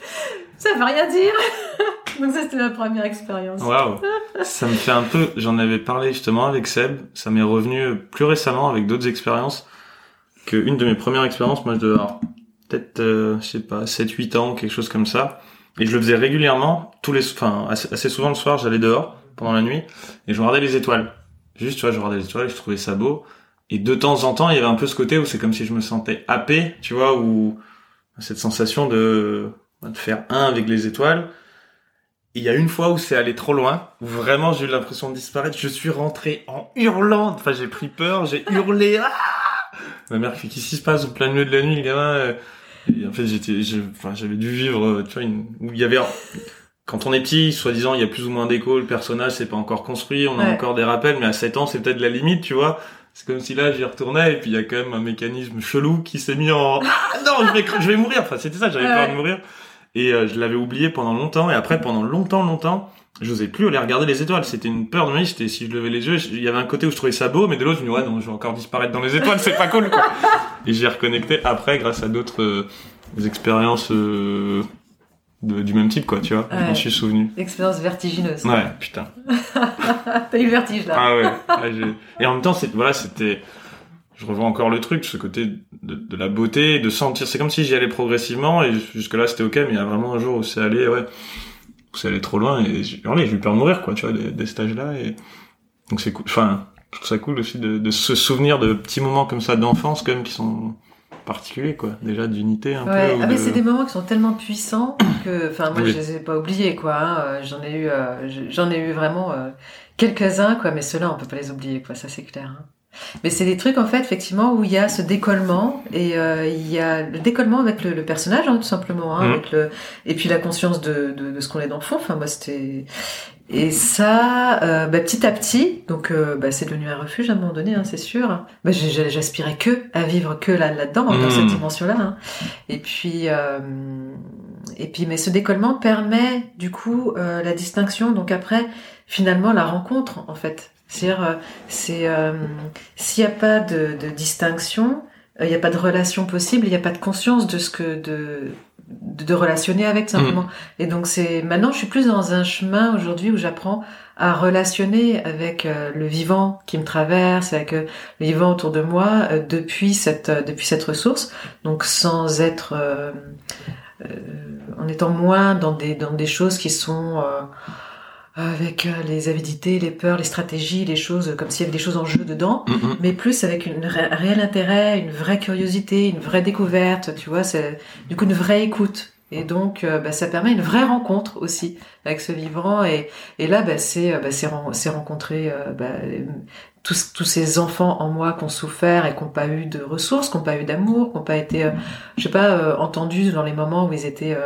ça veut rien dire. Donc ça c'était ma première expérience. Waouh. ça me fait un peu. J'en avais parlé justement avec Seb. Ça m'est revenu plus récemment avec d'autres expériences. Que une de mes premières expériences, moi je devais peut-être, euh, je sais pas, 7-8 ans, quelque chose comme ça. Et je le faisais régulièrement, tous les, enfin assez, souvent le soir, j'allais dehors pendant la nuit et je regardais les étoiles. Juste, tu vois, je regardais les étoiles, je trouvais ça beau. Et de temps en temps, il y avait un peu ce côté où c'est comme si je me sentais happé, tu vois, ou cette sensation de, de faire un avec les étoiles. Il y a une fois où c'est allé trop loin, où vraiment j'ai eu l'impression de disparaître. Je suis rentré en hurlant. Enfin, j'ai pris peur, j'ai hurlé. Ah Ma mère fait qu'est-ce qui se passe au plein milieu de la nuit, le gamin euh. et En fait, j'étais, enfin, j'avais dû vivre, euh, tu vois, une... où il y avait quand on est petit, soi-disant, il y a plus ou moins d'écho, le personnage c'est pas encore construit, on a encore des rappels, mais à 7 ans, c'est peut-être la limite, tu vois. C'est comme si là, j'y retournais, et puis il y a quand même un mécanisme chelou qui s'est mis en... Ah non, je vais, je vais mourir Enfin, c'était ça, j'avais peur de mourir. Et euh, je l'avais oublié pendant longtemps, et après, pendant longtemps, longtemps, je n'osais plus aller regarder les étoiles. C'était une peur de nuit. C'était si je levais les yeux, il y avait un côté où je trouvais ça beau, mais de l'autre, je me disais, ouais, non, je vais encore disparaître dans les étoiles, c'est pas cool, quoi. Et j'ai reconnecté après grâce à d'autres euh, expériences euh, du même type, quoi, tu vois. Je m'en suis souvenu. Expérience vertigineuse. Ouais, putain. T'as eu vertige, là. Ah ouais. et en même temps, c'est, voilà, c'était, je revois encore le truc, ce côté de, de la beauté, de sentir, c'est comme si j'y allais progressivement, et jusque là, c'était ok, mais il y a vraiment un jour où c'est allé, ouais, où c'est allé trop loin, et j'ai eu peur de mourir, quoi, tu vois, des, des stages-là, et donc c'est cool, enfin, je trouve ça cool aussi de, de se souvenir de petits moments comme ça d'enfance, quand même, qui sont, particulier quoi déjà d'unité un peu ah mais c'est des moments qui sont tellement puissants que enfin moi je les ai pas oubliés quoi hein. euh, j'en ai eu euh, j'en ai eu vraiment euh, quelques uns quoi mais ceux-là on peut pas les oublier quoi ça c'est clair hein. Mais c'est des trucs en fait effectivement où il y a ce décollement et il y a le décollement avec le, personnage hein, tout simplement hein, mmh. avec le et puis la conscience de, de, de ce qu'on est dans le fond enfin moi c'était et ça, euh, bah, petit à petit, donc euh, bah, c'est devenu un refuge à un moment donné, hein, c'est sûr. Bah, J'aspirais que à vivre que là là-dedans, dans mmh. cette dimension-là. Hein. Et puis, euh, et puis, mais ce décollement permet du coup euh, la distinction. Donc après, finalement, la rencontre en fait. C'est-à-dire, euh, c'est s'il n'y a pas de, de distinction, il n'y a pas de relation possible, il n'y a pas de conscience de ce que de de, relationner avec simplement. Mm. Et donc c'est maintenant je suis plus dans un chemin aujourd'hui où j'apprends à relationner avec euh, le vivant qui me traverse, avec euh, le vivant autour de moi euh, depuis cette depuis cette ressource. Donc sans être en étant moins dans des dans des choses qui sont avec euh, les avidités, les peurs, les stratégies, les choses comme s'il y avait des choses en jeu dedans, mm, mm. mais plus avec une, un réel intérêt, une vraie curiosité, une vraie découverte, tu vois, c'est du coup une vraie écoute. Et donc, euh, bah, ça permet une vraie rencontre aussi avec ce vivant. Et, et là, bah, c'est euh, bah, rencontrer bah, tous, tous ces enfants en moi qui ont souffert et qui n'ont pas eu de ressources, qui n'ont pas eu d'amour, qui n'ont pas été, je sais pas, entendus dans les moments où ils étaient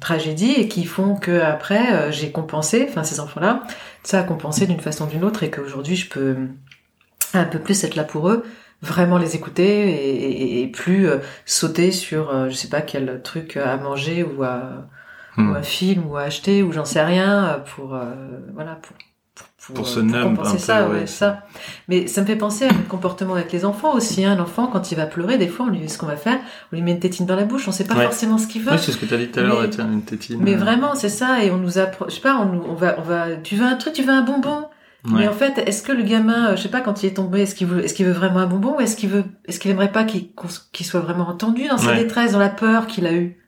tragédie et qui font que après euh, j'ai compensé, enfin ces enfants-là, ça a compensé d'une façon ou d'une autre et qu'aujourd'hui je peux un peu plus être là pour eux, vraiment les écouter et, plus euh, sauter sur euh, je sais pas quel truc à manger ou à hmm. ou un film ou à acheter ou j'en sais rien pour voilà pour pour, se euh, compenser ça, ouais, ça. Mais ça me fait penser à le comportement avec les enfants aussi. Hein. L'enfant, quand il va pleurer, des fois, on lui, ce qu'on va faire, on lui met une tétine dans la bouche. On sait pas forcément ce qu'il veut. Oui, c'est ce que tu as dit tout à l'heure, une tétine. Mais euh. vraiment, c'est ça. Et on nous apprend, je sais pas, on, on va, on va, tu veux un truc, tu veux un bonbon? Mais en fait, est-ce que le gamin, euh, je sais pas, quand il est tombé, est-ce qu'il veut, est-ce qu'il veut vraiment un bonbon ou est-ce qu'il veut, est-ce qu'il aimerait pas qu'il, qu'il soit vraiment entendu dans sa détresse, dans la peur qu'il a eue?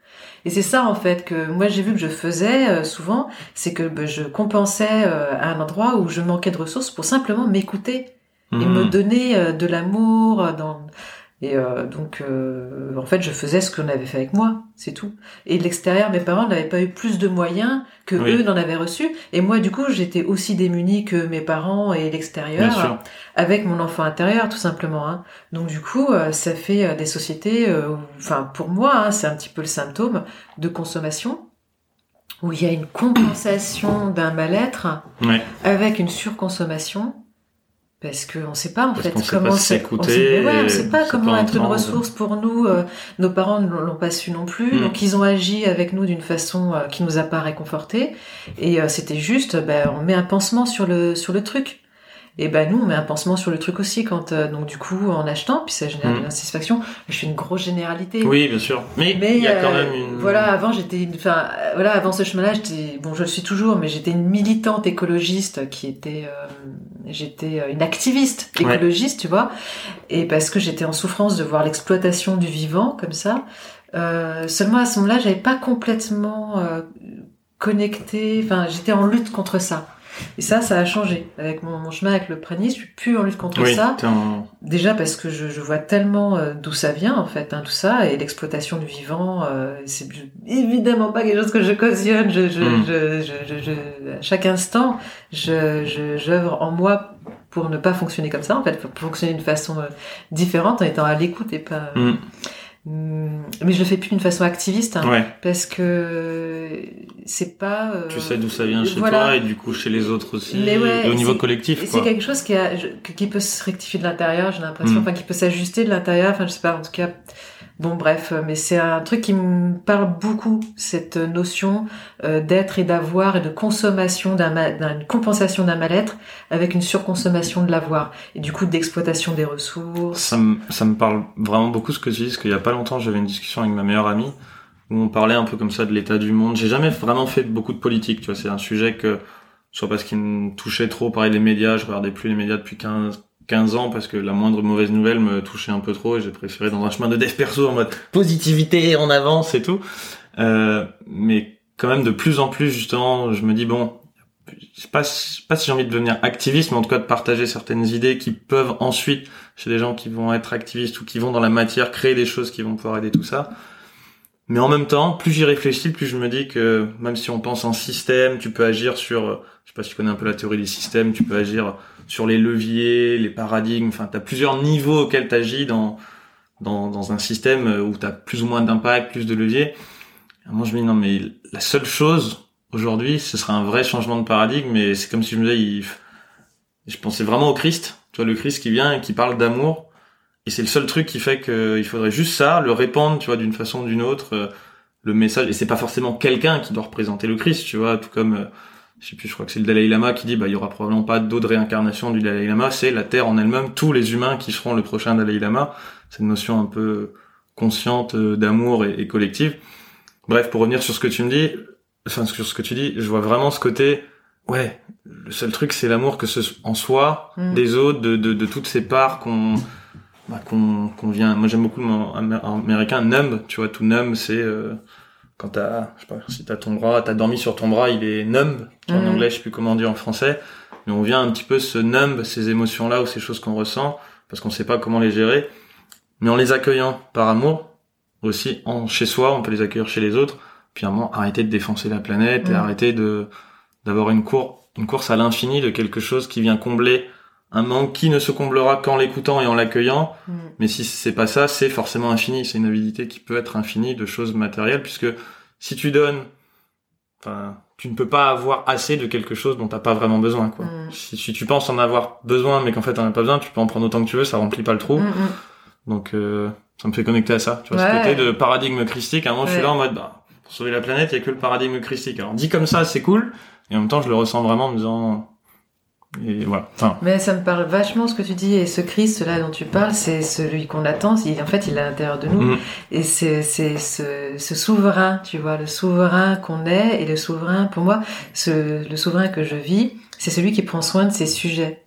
Et c'est ça en fait que moi j'ai vu que je faisais euh, souvent, c'est que bah, je compensais euh, à un endroit où je manquais de ressources pour simplement m'écouter et me mmh. donner euh, de l'amour dans et euh, donc, euh, en fait, je faisais ce qu'on avait fait avec moi, c'est tout. Et de l'extérieur, mes parents n'avaient pas eu plus de moyens que eux n'en avaient reçu. Et moi, du coup, j'étais aussi démunie que mes parents et l'extérieur, avec mon enfant intérieur, tout simplement. Hein. Donc, du coup, euh, ça fait des sociétés. Enfin, pour moi, hein, c'est un petit peu le symptôme de consommation où il y a une compensation d'un mal-être avec une surconsommation parce qu'on ne sait pas en fait comment s'écouter. On, sait pas comment être une ressource pour nous. Euh, nos parents ne l'ont pas su non plus, mm. donc ils ont agi avec nous d'une façon euh, qui nous a pas réconforté. Et euh, c'était juste, ben, on met un pansement sur le sur le truc. Et ben nous, on met un pansement sur le truc aussi quand euh, donc du coup en achetant, puis ça génère Mm. de l'insatisfaction. Je fais une grosse généralité. Oui, bien sûr. Mais, Mais il y a quand euh, même une. voilà, avant j'étais, une- enfin voilà, avant ce chemin-là, j'étais, bon, je le suis toujours, mais j'étais une militante écologiste qui était, euh, j'étais euh, une activiste Ouais. écologiste, tu vois, et parce que j'étais en souffrance de voir l'exploitation du vivant comme ça. Euh, seulement à ce moment-là, j'avais pas complètement euh, connecté, enfin j'étais en lutte contre ça. Et ça, ça a changé avec mon, mon chemin avec le pranisme. Je suis plus en lutte contre Oui, ça. Déjà parce que je, je vois tellement euh, d'où ça vient en fait, hein, tout ça, et l'exploitation du vivant, euh, c'est évidemment pas quelque chose que je cautionne. Je, je, Mm. je, je, je, je- à chaque instant, je, je, j'œuvre en moi pour ne pas fonctionner comme ça, en fait, pour fonctionner d'une façon euh, différente en étant à l'écoute et pas. Mm. Mm, Mais je le fais plus d'une façon activiste, hein, Ouais, parce que c'est pas. euh, tu sais d'où ça vient chez voilà. toi et du coup chez les autres aussi. Mais ouais, et au niveau collectif, c'est quelque chose qui, a, qui peut se rectifier de l'intérieur, j'ai l'impression, Mm. enfin qui peut s'ajuster de l'intérieur, enfin je sais pas, en tout cas. Bon bref, euh, mais c'est un truc qui me parle beaucoup, cette notion euh, d'être et d'avoir et de consommation d'un, ma- d'une compensation d'un mal-être avec une surconsommation de l'avoir et du coup d'exploitation des ressources. Ça me, parle vraiment beaucoup ce que tu dis, parce qu'il y a pas longtemps, j'avais une discussion avec ma meilleure amie, où on parlait un peu comme ça de l'état du monde. J'ai jamais vraiment fait beaucoup de politique, tu vois, c'est un sujet que, soit parce qu'il me touchait trop, pareil les médias, je regardais plus les médias depuis 15, 15 ans, parce que la moindre mauvaise nouvelle me touchait un peu trop, et j'ai préféré dans un chemin de dev perso, en mode positivité, on avance et tout. Euh, mais quand même, de plus en plus, justement, je me dis, bon, je sais pas, pas si j'ai envie de devenir activiste, mais en tout cas de partager certaines idées qui peuvent ensuite, chez des gens qui vont être activistes ou qui vont dans la matière, créer des choses qui vont pouvoir aider tout ça. Mais en même temps, plus j'y réfléchis, plus je me dis que même si on pense en système, tu peux agir sur, je sais pas si tu connais un peu la théorie des systèmes, tu peux agir sur les leviers, les paradigmes, enfin, tu as plusieurs niveaux auxquels tu agis dans, dans, dans un système euh, où tu as plus ou moins d'impact, plus de leviers. Moi, je me dis, non, mais la seule chose aujourd'hui, ce serait un vrai changement de paradigme, et c'est comme si je me disais, il- je pensais vraiment au Christ, tu vois, le Christ qui vient et qui parle d'amour, et c'est le seul truc qui fait qu'il faudrait juste ça, le répandre, tu vois, d'une façon ou d'une autre, euh, le message, et c'est pas forcément quelqu'un qui doit représenter le Christ, tu vois, tout comme, euh, je sais plus, je crois que c'est le Dalai Lama qui dit, bah, il y aura probablement pas d'autres réincarnations du Dalai Lama, c'est la Terre en elle-même, tous les humains qui seront le prochain Dalai Lama, cette notion un peu consciente euh, d'amour et, et collective. Bref, pour revenir sur ce que tu me dis, enfin, sur ce que tu dis, je vois vraiment ce côté, ouais, le seul truc, c'est l'amour que ce, en soi, Mm. des autres, de, de, de toutes ces parts qu'on, bah, qu'on, qu'on vient, moi j'aime beaucoup le mot amé- américain, numb, tu vois, tout numb, c'est, euh, quand t'as, je sais pas, si t'as ton bras, t'as dormi sur ton bras, il est numb, en Mhm. anglais, je sais plus comment dire en français, mais on vient un petit peu se numb ces émotions-là ou ces choses qu'on ressent, parce qu'on sait pas comment les gérer, mais en les accueillant par amour, aussi, en, chez soi, on peut les accueillir chez les autres, puis à un moment, arrêter de défoncer la planète et Mhm. arrêter de, d'avoir une cour, une course à l'infini de quelque chose qui vient combler un manque qui ne se comblera qu'en l'écoutant et en l'accueillant, Mm. mais si c'est pas ça, c'est forcément infini. C'est une avidité qui peut être infinie de choses matérielles, puisque si tu donnes, enfin, tu ne peux pas avoir assez de quelque chose dont t'as pas vraiment besoin, quoi. Mm. Si, si tu penses en avoir besoin, mais qu'en fait t'en as pas besoin, tu peux en prendre autant que tu veux, ça remplit pas le trou. Mm. Donc, euh, ça me fait connecter à ça. Tu vois, ce Ouais. côté de paradigme christique. À un moment, je suis là en mode, bah, pour sauver la planète, il y a que le paradigme christique. Alors, dit comme ça, c'est cool. Et en même temps, je le ressens vraiment en me disant, et voilà. Enfin, Mais ça me parle vachement ce que tu dis et ce Christ là dont tu parles, c'est celui qu'on attend. Il, en fait, il est à l'intérieur de nous mm, et c'est c'est ce, ce souverain, tu vois, le souverain qu'on est et le souverain. Pour moi, ce, le souverain que je vis, c'est celui qui prend soin de ses sujets.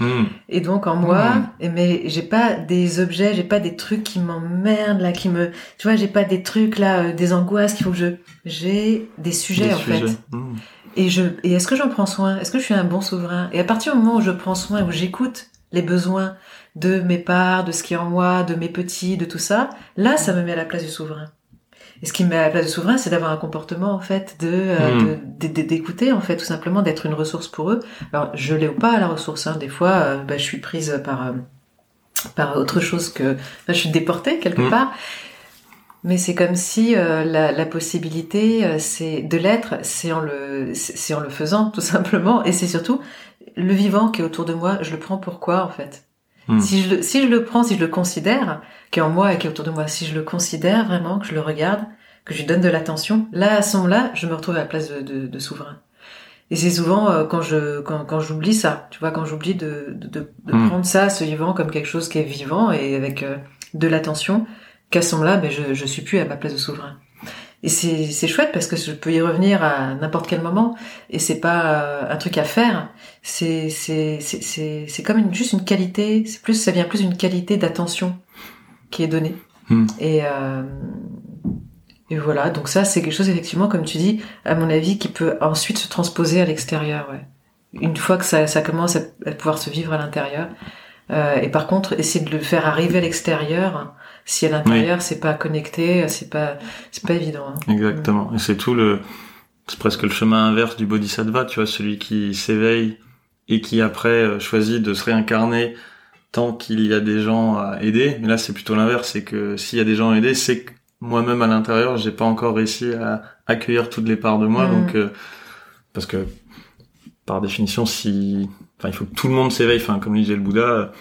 mm, Et donc en moi, Mm. et mais j'ai pas des objets, j'ai pas des trucs qui m'emmerdent là, qui me, tu vois, j'ai pas des trucs là, euh, des angoisses qu'il faut que je, j'ai des sujets des en sujets. fait. Et je, et est-ce que j'en prends soin? Est-ce que je suis un bon souverain? Et à partir du moment où je prends soin, où j'écoute les besoins de mes parts, de ce qui est en moi, de mes petits, de tout ça, là, ça me met à la place du souverain. Et ce qui me met à la place du souverain, c'est d'avoir un comportement en fait de euh, Mm. de- d'écouter en fait tout simplement d'être une ressource pour eux. Alors je l'ai ou pas la ressource. Hein. Des fois, euh, bah, je suis prise par euh, par autre chose que enfin, je suis déportée quelque Mm. part. Mais c'est comme si euh, la, la possibilité, euh, c'est de l'être, c'est en le, c'est en le faisant tout simplement, et c'est surtout le vivant qui est autour de moi. Je le prends pour quoi en fait? Mm. Si je le, si je le prends, si je le considère, qui est en moi et qui est autour de moi, si je le considère vraiment, que je le regarde, que je lui donne de l'attention, là à ce moment-là, je me retrouve à la place de, de, de souverain. et c'est souvent euh, quand je quand, quand j'oublie ça, tu vois, quand j'oublie de, de, de, de Mm. prendre ça, ce vivant, comme quelque chose qui est vivant et avec euh, de l'attention, qu'à ce moment-là, ben, je, je suis plus à ma place de souverain. Et c'est, chouette parce que je peux y revenir à n'importe quel moment et c'est pas euh, un truc à faire. C'est, c'est, c'est, c'est, c'est comme une, juste une qualité. C'est plus, ça vient plus d'une qualité d'attention qui est donnée. Hmm. Et, euh, et voilà. Donc ça, c'est quelque chose effectivement, comme tu dis, à mon avis, qui peut ensuite se transposer à l'extérieur. Ouais. Une fois que ça, ça commence à, à pouvoir se vivre à l'intérieur. Euh, et par contre, essayer de le faire arriver à l'extérieur. Si à l'intérieur c'est pas connecté, c'est pas, c'est pas évident. hein. Exactement. Et c'est tout le, c'est presque le chemin inverse du bodhisattva, tu vois, celui qui s'éveille et qui après euh, choisit de se réincarner tant qu'il y a des gens à aider. Mais là, c'est plutôt l'inverse, c'est que s'il y a des gens à aider, c'est que moi-même à l'intérieur, j'ai pas encore réussi à accueillir toutes les parts de moi, Mhm. donc euh, parce que par définition, si, enfin, il faut que tout le monde s'éveille. Enfin, comme le disait le Bouddha,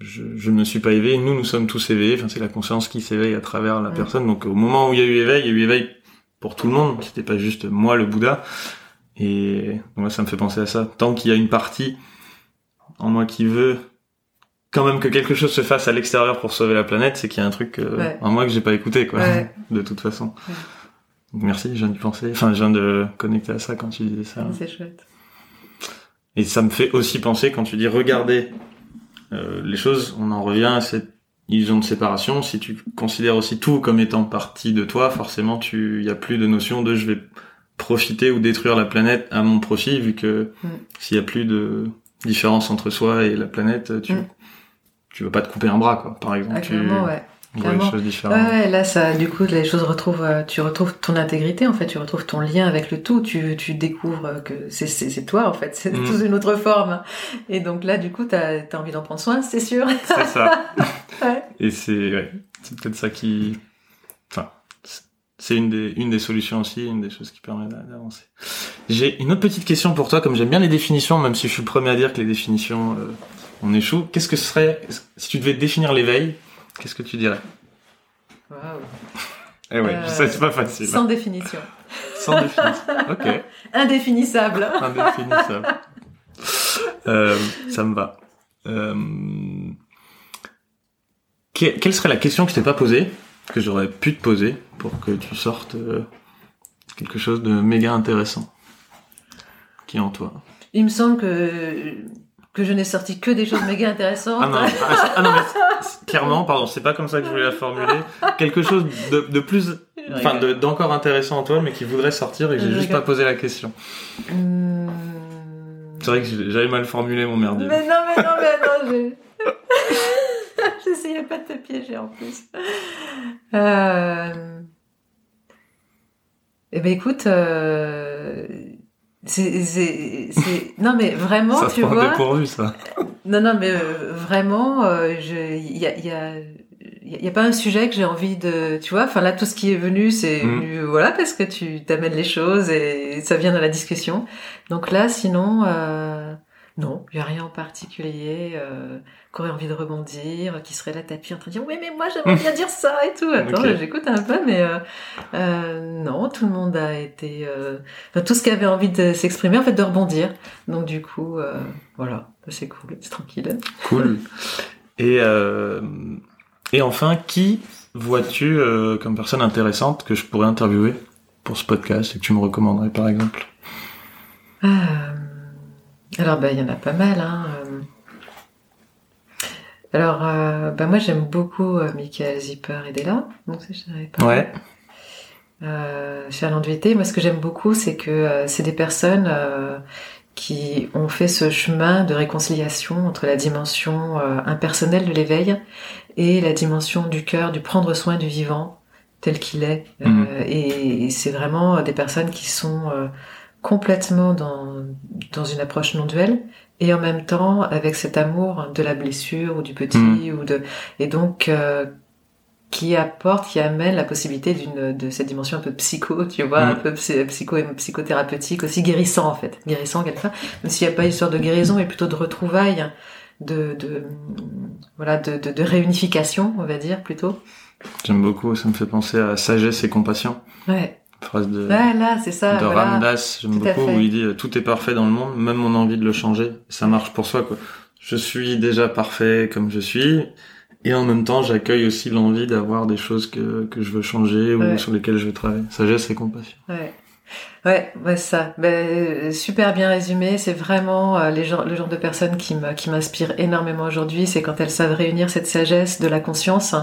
je, je ne me suis pas éveillé. Nous, nous sommes tous éveillés. Enfin, c'est la conscience qui s'éveille à travers la personne. Donc, au moment où il y a eu éveil, il y a eu éveil pour tout le monde. C'était pas juste moi, le Bouddha. Et moi, ça me fait penser à ça. Tant qu'il y a une partie en moi qui veut quand même que quelque chose se fasse à l'extérieur pour sauver la planète, c'est qu'il y a un truc euh, Ouais. en moi que j'ai pas écouté, quoi. Ouais. De toute façon. Donc, merci, je viens d'y penser. Enfin, je viens de connecter à ça quand tu disais ça. C'est chouette. Et ça me fait aussi penser quand tu dis regarder euh, les choses, on en revient à cette illusion de séparation. Si tu considères aussi tout comme étant partie de toi, forcément, tu, y a plus de notion de je vais profiter ou détruire la planète à mon profit, vu que Mm. s'il y a plus de différence entre soi et la planète, tu, Mm. tu vas pas te couper un bras, quoi. Par exemple, Ah, tu clairement, ouais. choses ouais, là, ça, du coup, les choses retrouvent, euh, tu retrouves ton intégrité, en fait, tu retrouves ton lien avec le tout, tu, tu découvres que c'est, toi, en fait, c'est Mm. sous une autre forme. Et donc là, du coup, t'as, t'as envie d'en prendre soin, c'est sûr. C'est ça. Ouais. Et c'est ouais, c'est peut-être ça qui, enfin, c'est- une des une des solutions aussi, une des choses qui permet d'a- d'avancer. J'ai une autre petite question pour toi, comme j'aime bien les définitions, même si je suis le premier à dire que les définitions euh, on échoue. Qu'est-ce que ce serait si tu devais définir l'éveil Qu'est-ce que tu dirais Waouh. Eh ouais, Euh, je sais, c'est pas facile. Sans définition. Sans définition. Ok. Indéfinissable. Indéfinissable. Euh, ça me va. Euh, que- quelle serait la question que je t'ai pas posée, que j'aurais pu te poser pour que tu sortes euh, quelque chose de méga intéressant qui est en toi? Il me semble que, que je n'ai sorti que des choses méga intéressantes. Ah non, ah, ah non mais clairement, pardon, c'est pas comme ça que je voulais la formuler. Quelque chose de, de plus, enfin, de- d'encore intéressant en toi, mais qui voudrait sortir et que j'ai juste pas posé la question. Hmm. C'est vrai que j'avais mal formulé mon merdier. Mais non, mais non, mais non, j'ai... J'essayais pas de te piéger en plus. Euh... Eh ben écoute, euh... c'est. Non mais vraiment, ça tu vois... dépourvu, ça. Non, non, mais euh, vraiment, euh, je... il y a... Y a... Il y a pas un sujet que j'ai envie de, tu vois, enfin là tout ce qui est venu, c'est Mm. venu, voilà, parce que tu t'amènes les choses et ça vient dans la discussion. Donc là, sinon, euh, non, il y a rien en particulier euh, qui aurait envie de rebondir, qui serait là tapis en train de dire oui mais moi j'aimerais bien dire ça et tout. Attends, j'écoute un peu, mais euh, euh, non, tout le monde a été, euh, enfin, tout ce qui avait envie de s'exprimer en fait de rebondir. Donc du coup, voilà, c'est cool, c'est tranquille. Cool. Et, et enfin, qui vois-tu comme personne intéressante que je pourrais interviewer pour ce podcast et que tu me recommanderais par exemple? Alors, bah, il y en a pas mal. Hein. euh. Alors, euh, bah, moi, j'aime beaucoup euh, Michael Zipper et Della. Donc, ça, je pas. Ouais. Euh, Charles Duité, moi, ce que j'aime beaucoup, c'est que c'est des personnes qui ont fait ce chemin de réconciliation entre la dimension impersonnelle de l'éveil et la dimension du cœur, du prendre soin du vivant tel qu'il est. Mhm. et et c'est vraiment des personnes qui sont complètement dans, dans une approche non duelle et en même temps avec cet amour de la blessure ou du petit Mhm. ou de et donc euh, qui apporte, qui amène la possibilité d'une de cette dimension un peu psycho, tu vois, un peu psy- psycho et psychothérapeutique, aussi guérissant en fait, guérissant quelque part, même s'il n'y a pas histoire de guérison, mais plutôt de retrouvailles, de, de voilà, de, de, de réunification, on va dire plutôt. J'aime beaucoup, ça me fait penser à sagesse et compassion. Ouais, phrase de, là, ça. de voilà. Ramdas, j'aime beaucoup, où il dit tout est parfait dans le monde, même mon envie de le changer. Ça marche pour soi, quoi. Je suis déjà parfait comme je suis, et en même temps, j'accueille aussi l'envie d'avoir des choses que, que je veux changer ou Ouais. sur lesquelles je veux travailler. Sagesse et compassion. Ouais. Ouais, ouais, ça. Ben, super bien résumé. C'est vraiment euh, les gens, le genre de personnes qui me, qui m'inspire énormément aujourd'hui. C'est quand elles savent réunir cette sagesse de la conscience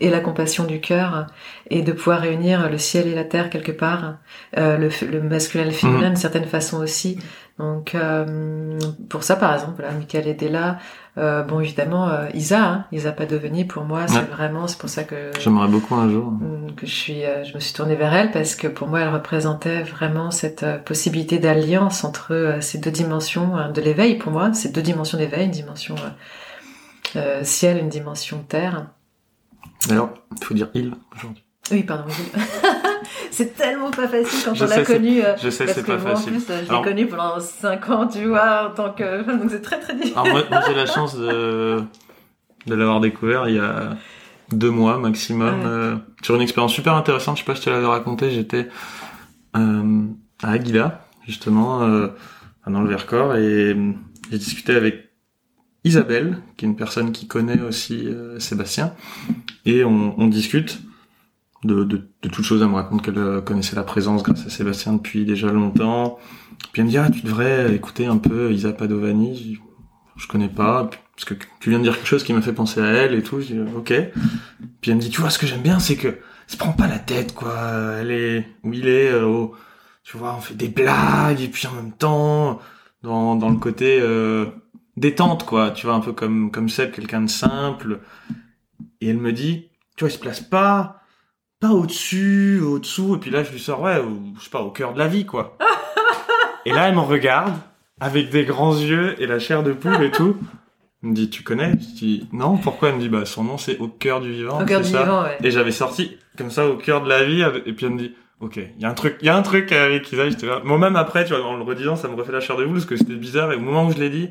et la compassion du cœur et de pouvoir réunir le ciel et la terre quelque part, euh, le, le masculin et le féminin d'une certaine façon aussi. Donc, euh, pour ça, par exemple, voilà, Michael là. Euh, bon, évidemment, euh, Isa, hein, Isa Padovani, pour moi, c'est Ouais. vraiment, c'est pour ça que J'aimerais beaucoup un jour. Mm, que je suis, euh, je me suis tournée vers elle parce que pour moi, elle représentait vraiment cette euh, possibilité d'alliance entre ces deux dimensions euh, de l'éveil. Pour moi, ces deux dimensions d'éveil, une dimension ciel, une dimension terre. D'ailleurs, il faut dire il aujourd'hui. Oui, pardon. c'est tellement pas facile quand Je on l'a connu. euh, Je sais, c'est que pas moi, facile. en plus, euh, je l'ai connu pendant 5 ans, tu vois, en tant que. Donc c'est très très difficile. Alors moi, moi, j'ai la chance de, de l'avoir découvert il y a deux mois maximum Ouais. euh, sur une expérience super intéressante. Je sais pas si je te l'avais raconté. J'étais euh, à Aguila justement euh, dans le Vercors et j'ai discuté avec Isabelle, qui est une personne qui connaît aussi Sébastien, et on, on discute de, de, de toutes choses. Elle me raconte qu'elle euh, connaissait la présence grâce à Sébastien depuis déjà longtemps. Puis elle me dit ah tu devrais écouter un peu Isa Padovani. Je connais pas parce que tu viens de dire quelque chose qui m'a fait penser à elle et tout. Je dis ok. Puis elle me dit tu vois ce que j'aime bien c'est que elle se prend pas la tête quoi. Elle est où il est euh, tu vois on fait des blagues et puis en même temps dans dans le côté euh, détente quoi. Tu vois un peu comme comme Seb quelqu'un de simple. Et elle me dit tu vois il se place pas pas au-dessus, au-dessous, et puis là je lui sors, ouais, au- je sais pas, au cœur de la vie, quoi. et là elle me regarde, avec des grands yeux et la chair de poule et tout. Elle me dit, tu connais? Je dis, non, pourquoi? Elle me dit, bah son nom c'est Au cœur du vivant, Au cœur du ça. vivant, ouais. Et j'avais sorti comme ça au cœur de la vie, et puis elle me dit, ok, il y a un truc, il y a un truc avec Isa, j'étais là. Moi même après, tu vois, en le redisant, ça me refait la chair de poule, parce que c'était bizarre, et au moment où je l'ai dit,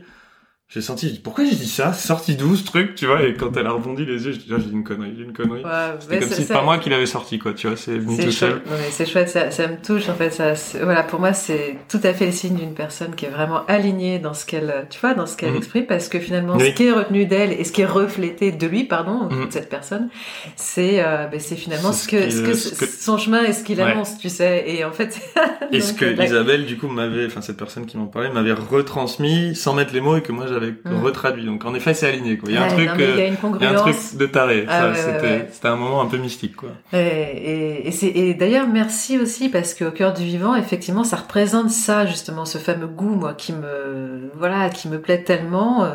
j'ai senti, pourquoi j'ai dit ça? C'est sorti d'où ce truc, tu vois Et quand elle a rebondi les yeux, j'ai dit, ah, j'ai dit une connerie, j'ai dit une connerie. Ouais, C'était comme c'est- si c'était ça- pas moi qui l'avais sorti, quoi, tu vois, c'est venu C'est tout seul. chouette, Non, mais c'est chouette, ça, ça me touche en fait. Ça, c'est- voilà, pour moi, c'est tout à fait le signe d'une personne qui est vraiment alignée dans ce qu'elle, tu vois, dans ce qu'elle Mhm. exprime, parce que finalement, Oui. ce qui est retenu d'elle et ce qui est reflété de lui, pardon, Mhm. de cette personne, c'est, euh, ben, c'est finalement C'est ce que, ce que, ce que- son chemin et ce qu'il Ouais. annonce, tu sais. Et en fait, Et ce que euh, Isabelle, du coup, m'avait, enfin, cette personne qui m'en parlait, m'avait retransmis sans mettre les mots et que moi j'avais retraduit. Donc, en effet, c'est aligné, quoi. Il y a un Ouais, truc, non, mais il y a euh, une il y a un truc de taré. Ah ouais, c'était, ouais. un moment un peu mystique, quoi. Et, et, et c'est et d'ailleurs merci aussi parce qu'au cœur du vivant effectivement ça représente ça justement ce fameux goût moi qui me voilà qui me plaît tellement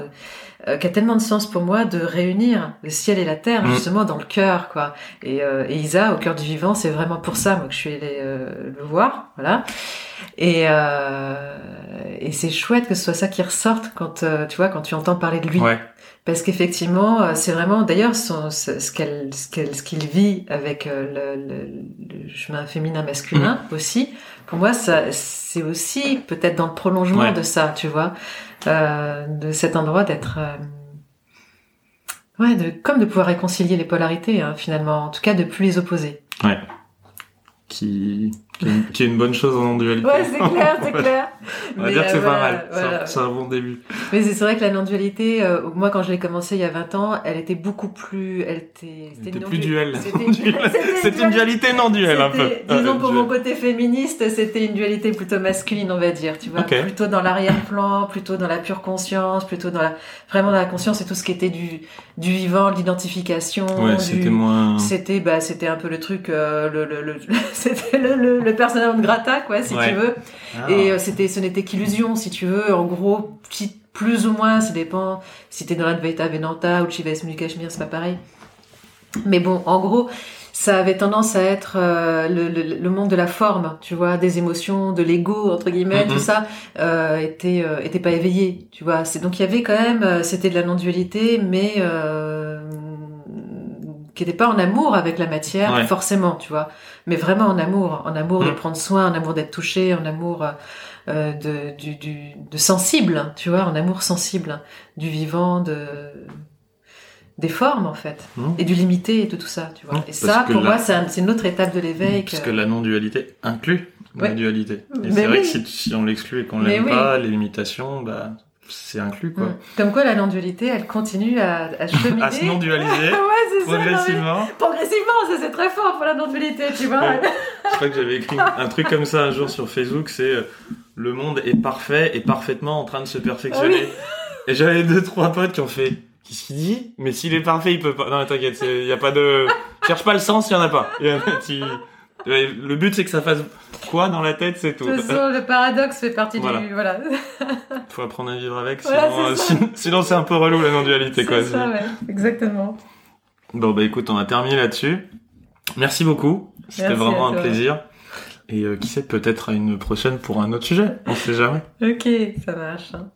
euh, qui a tellement de sens pour moi de réunir le ciel et la terre Mm. justement dans le cœur quoi et, euh, et Isa au cœur du vivant c'est vraiment pour ça moi que je suis allée euh, le voir voilà et euh, et c'est chouette que ce soit ça qui ressorte quand tu vois quand tu entends parler de lui Ouais. parce qu'effectivement, c'est vraiment, d'ailleurs, ce ce qu'elle, qu'il vit avec le, le- le chemin féminin-masculin aussi. Pour moi, ça, c'est aussi peut-être dans le prolongement Ouais. de ça, tu vois, euh, de cet endroit d'être, euh, ouais, de, comme de pouvoir réconcilier les polarités, hein, finalement, en tout cas, de plus les opposer. Ouais. Qui, qui, est une, qui est une bonne chose en non-dualité. Ouais, c'est clair, c'est clair. On va Mais, dire que euh, c'est voilà, pas mal. C'est un- voilà. C'est un bon début. Mais c'est vrai que la non-dualité, euh, moi quand je l'ai commencé il y a 20 ans, elle était beaucoup plus, elle était, C'était une plus duel. C'était une dualité non-duel, un peu. C'était- Disons Ouais, pour duel. mon côté féministe, c'était une dualité plutôt masculine, on va dire, tu vois, plutôt dans l'arrière-plan, plutôt dans la pure conscience, plutôt dans la vraiment dans la conscience et tout ce qui était du du vivant, de l'identification, Ouais, du- c'était moins. c'était bah c'était un peu le truc euh, le le, le c'était le, le le personnage de grata quoi si Ouais. tu veux Ah. et euh, c'était ce n'était qu'illusion si tu veux en gros plus ou moins ça dépend si t'es dans l'Advaita Vedanta ou Shivaism du Cachemire c'est pas pareil mais bon en gros ça avait tendance à être euh, le, le, le monde de la forme, tu vois, des émotions, de l'ego entre guillemets, Mhm. tout ça euh, était euh, était pas éveillé, tu vois. C'est donc il y avait quand même, euh, c'était de la non-dualité, mais euh, qui était pas en amour avec la matière Ouais. forcément, tu vois, mais vraiment en amour, en amour de Mhm. prendre soin, en amour d'être touché, en amour euh, de du, du de sensible, tu vois, en amour sensible du vivant, de des formes en fait, Mmh. et du limité et de tout ça, tu vois. Mmh, et ça, pour moi, c'est un- c'est une autre étape de l'éveil. Parce que- que la non-dualité inclut la Ouais. dualité. Et Mais c'est vrai que si, si on l'exclut et qu'on l'aime oui. pas, les limitations, bah, c'est inclus, quoi. Mm. Comme quoi, la non-dualité, elle continue à, à cheminer. À se non-dualiser, ouais, c'est ça. non, mais- progressivement. Progressivement, ça c'est très fort pour la non-dualité, tu vois. Ouais. Je crois que j'avais écrit un truc comme ça un jour sur Facebook, c'est euh, le monde est parfait et parfaitement en train de se perfectionner. Ah Et j'avais deux trois potes qui ont fait qu'est-ce qu'il dit? Mais s'il est parfait, il peut pas. Non, t'inquiète, il y a pas de cherche pas le sens, il y en a pas. Y a- tu- Le but c'est que ça fasse quoi dans la tête, c'est tout. De toute façon, le paradoxe fait partie Voilà. du. Voilà. Faut apprendre à vivre avec, sinon euh, sinon- sinon c'est un peu relou la non-dualité quoi. C'est ça, ouais. Exactement. Bon bah écoute, on va terminer là-dessus. Merci beaucoup, c'était vraiment un plaisir. Et euh, qui sait peut-être à une prochaine pour un autre sujet, on sait jamais. Ok, ça marche. hein.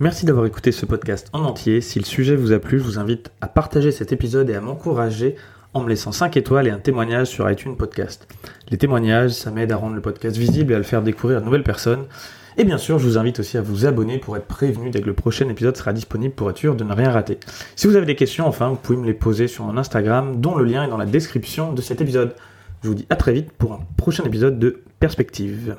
Merci d'avoir écouté ce podcast en entier. Si le sujet vous a plu, je vous invite à partager cet épisode et à m'encourager en me laissant 5 étoiles et un témoignage sur iTunes Podcast. Les témoignages, ça m'aide à rendre le podcast visible et à le faire découvrir à de nouvelles personnes. Et bien sûr, je vous invite aussi à vous abonner pour être prévenu dès que le prochain épisode sera disponible pour être sûr de ne rien rater. Si vous avez des questions, enfin, vous pouvez me les poser sur mon Instagram, dont le lien est dans la description de cet épisode. Je vous dis à très vite pour un prochain épisode de Perspective.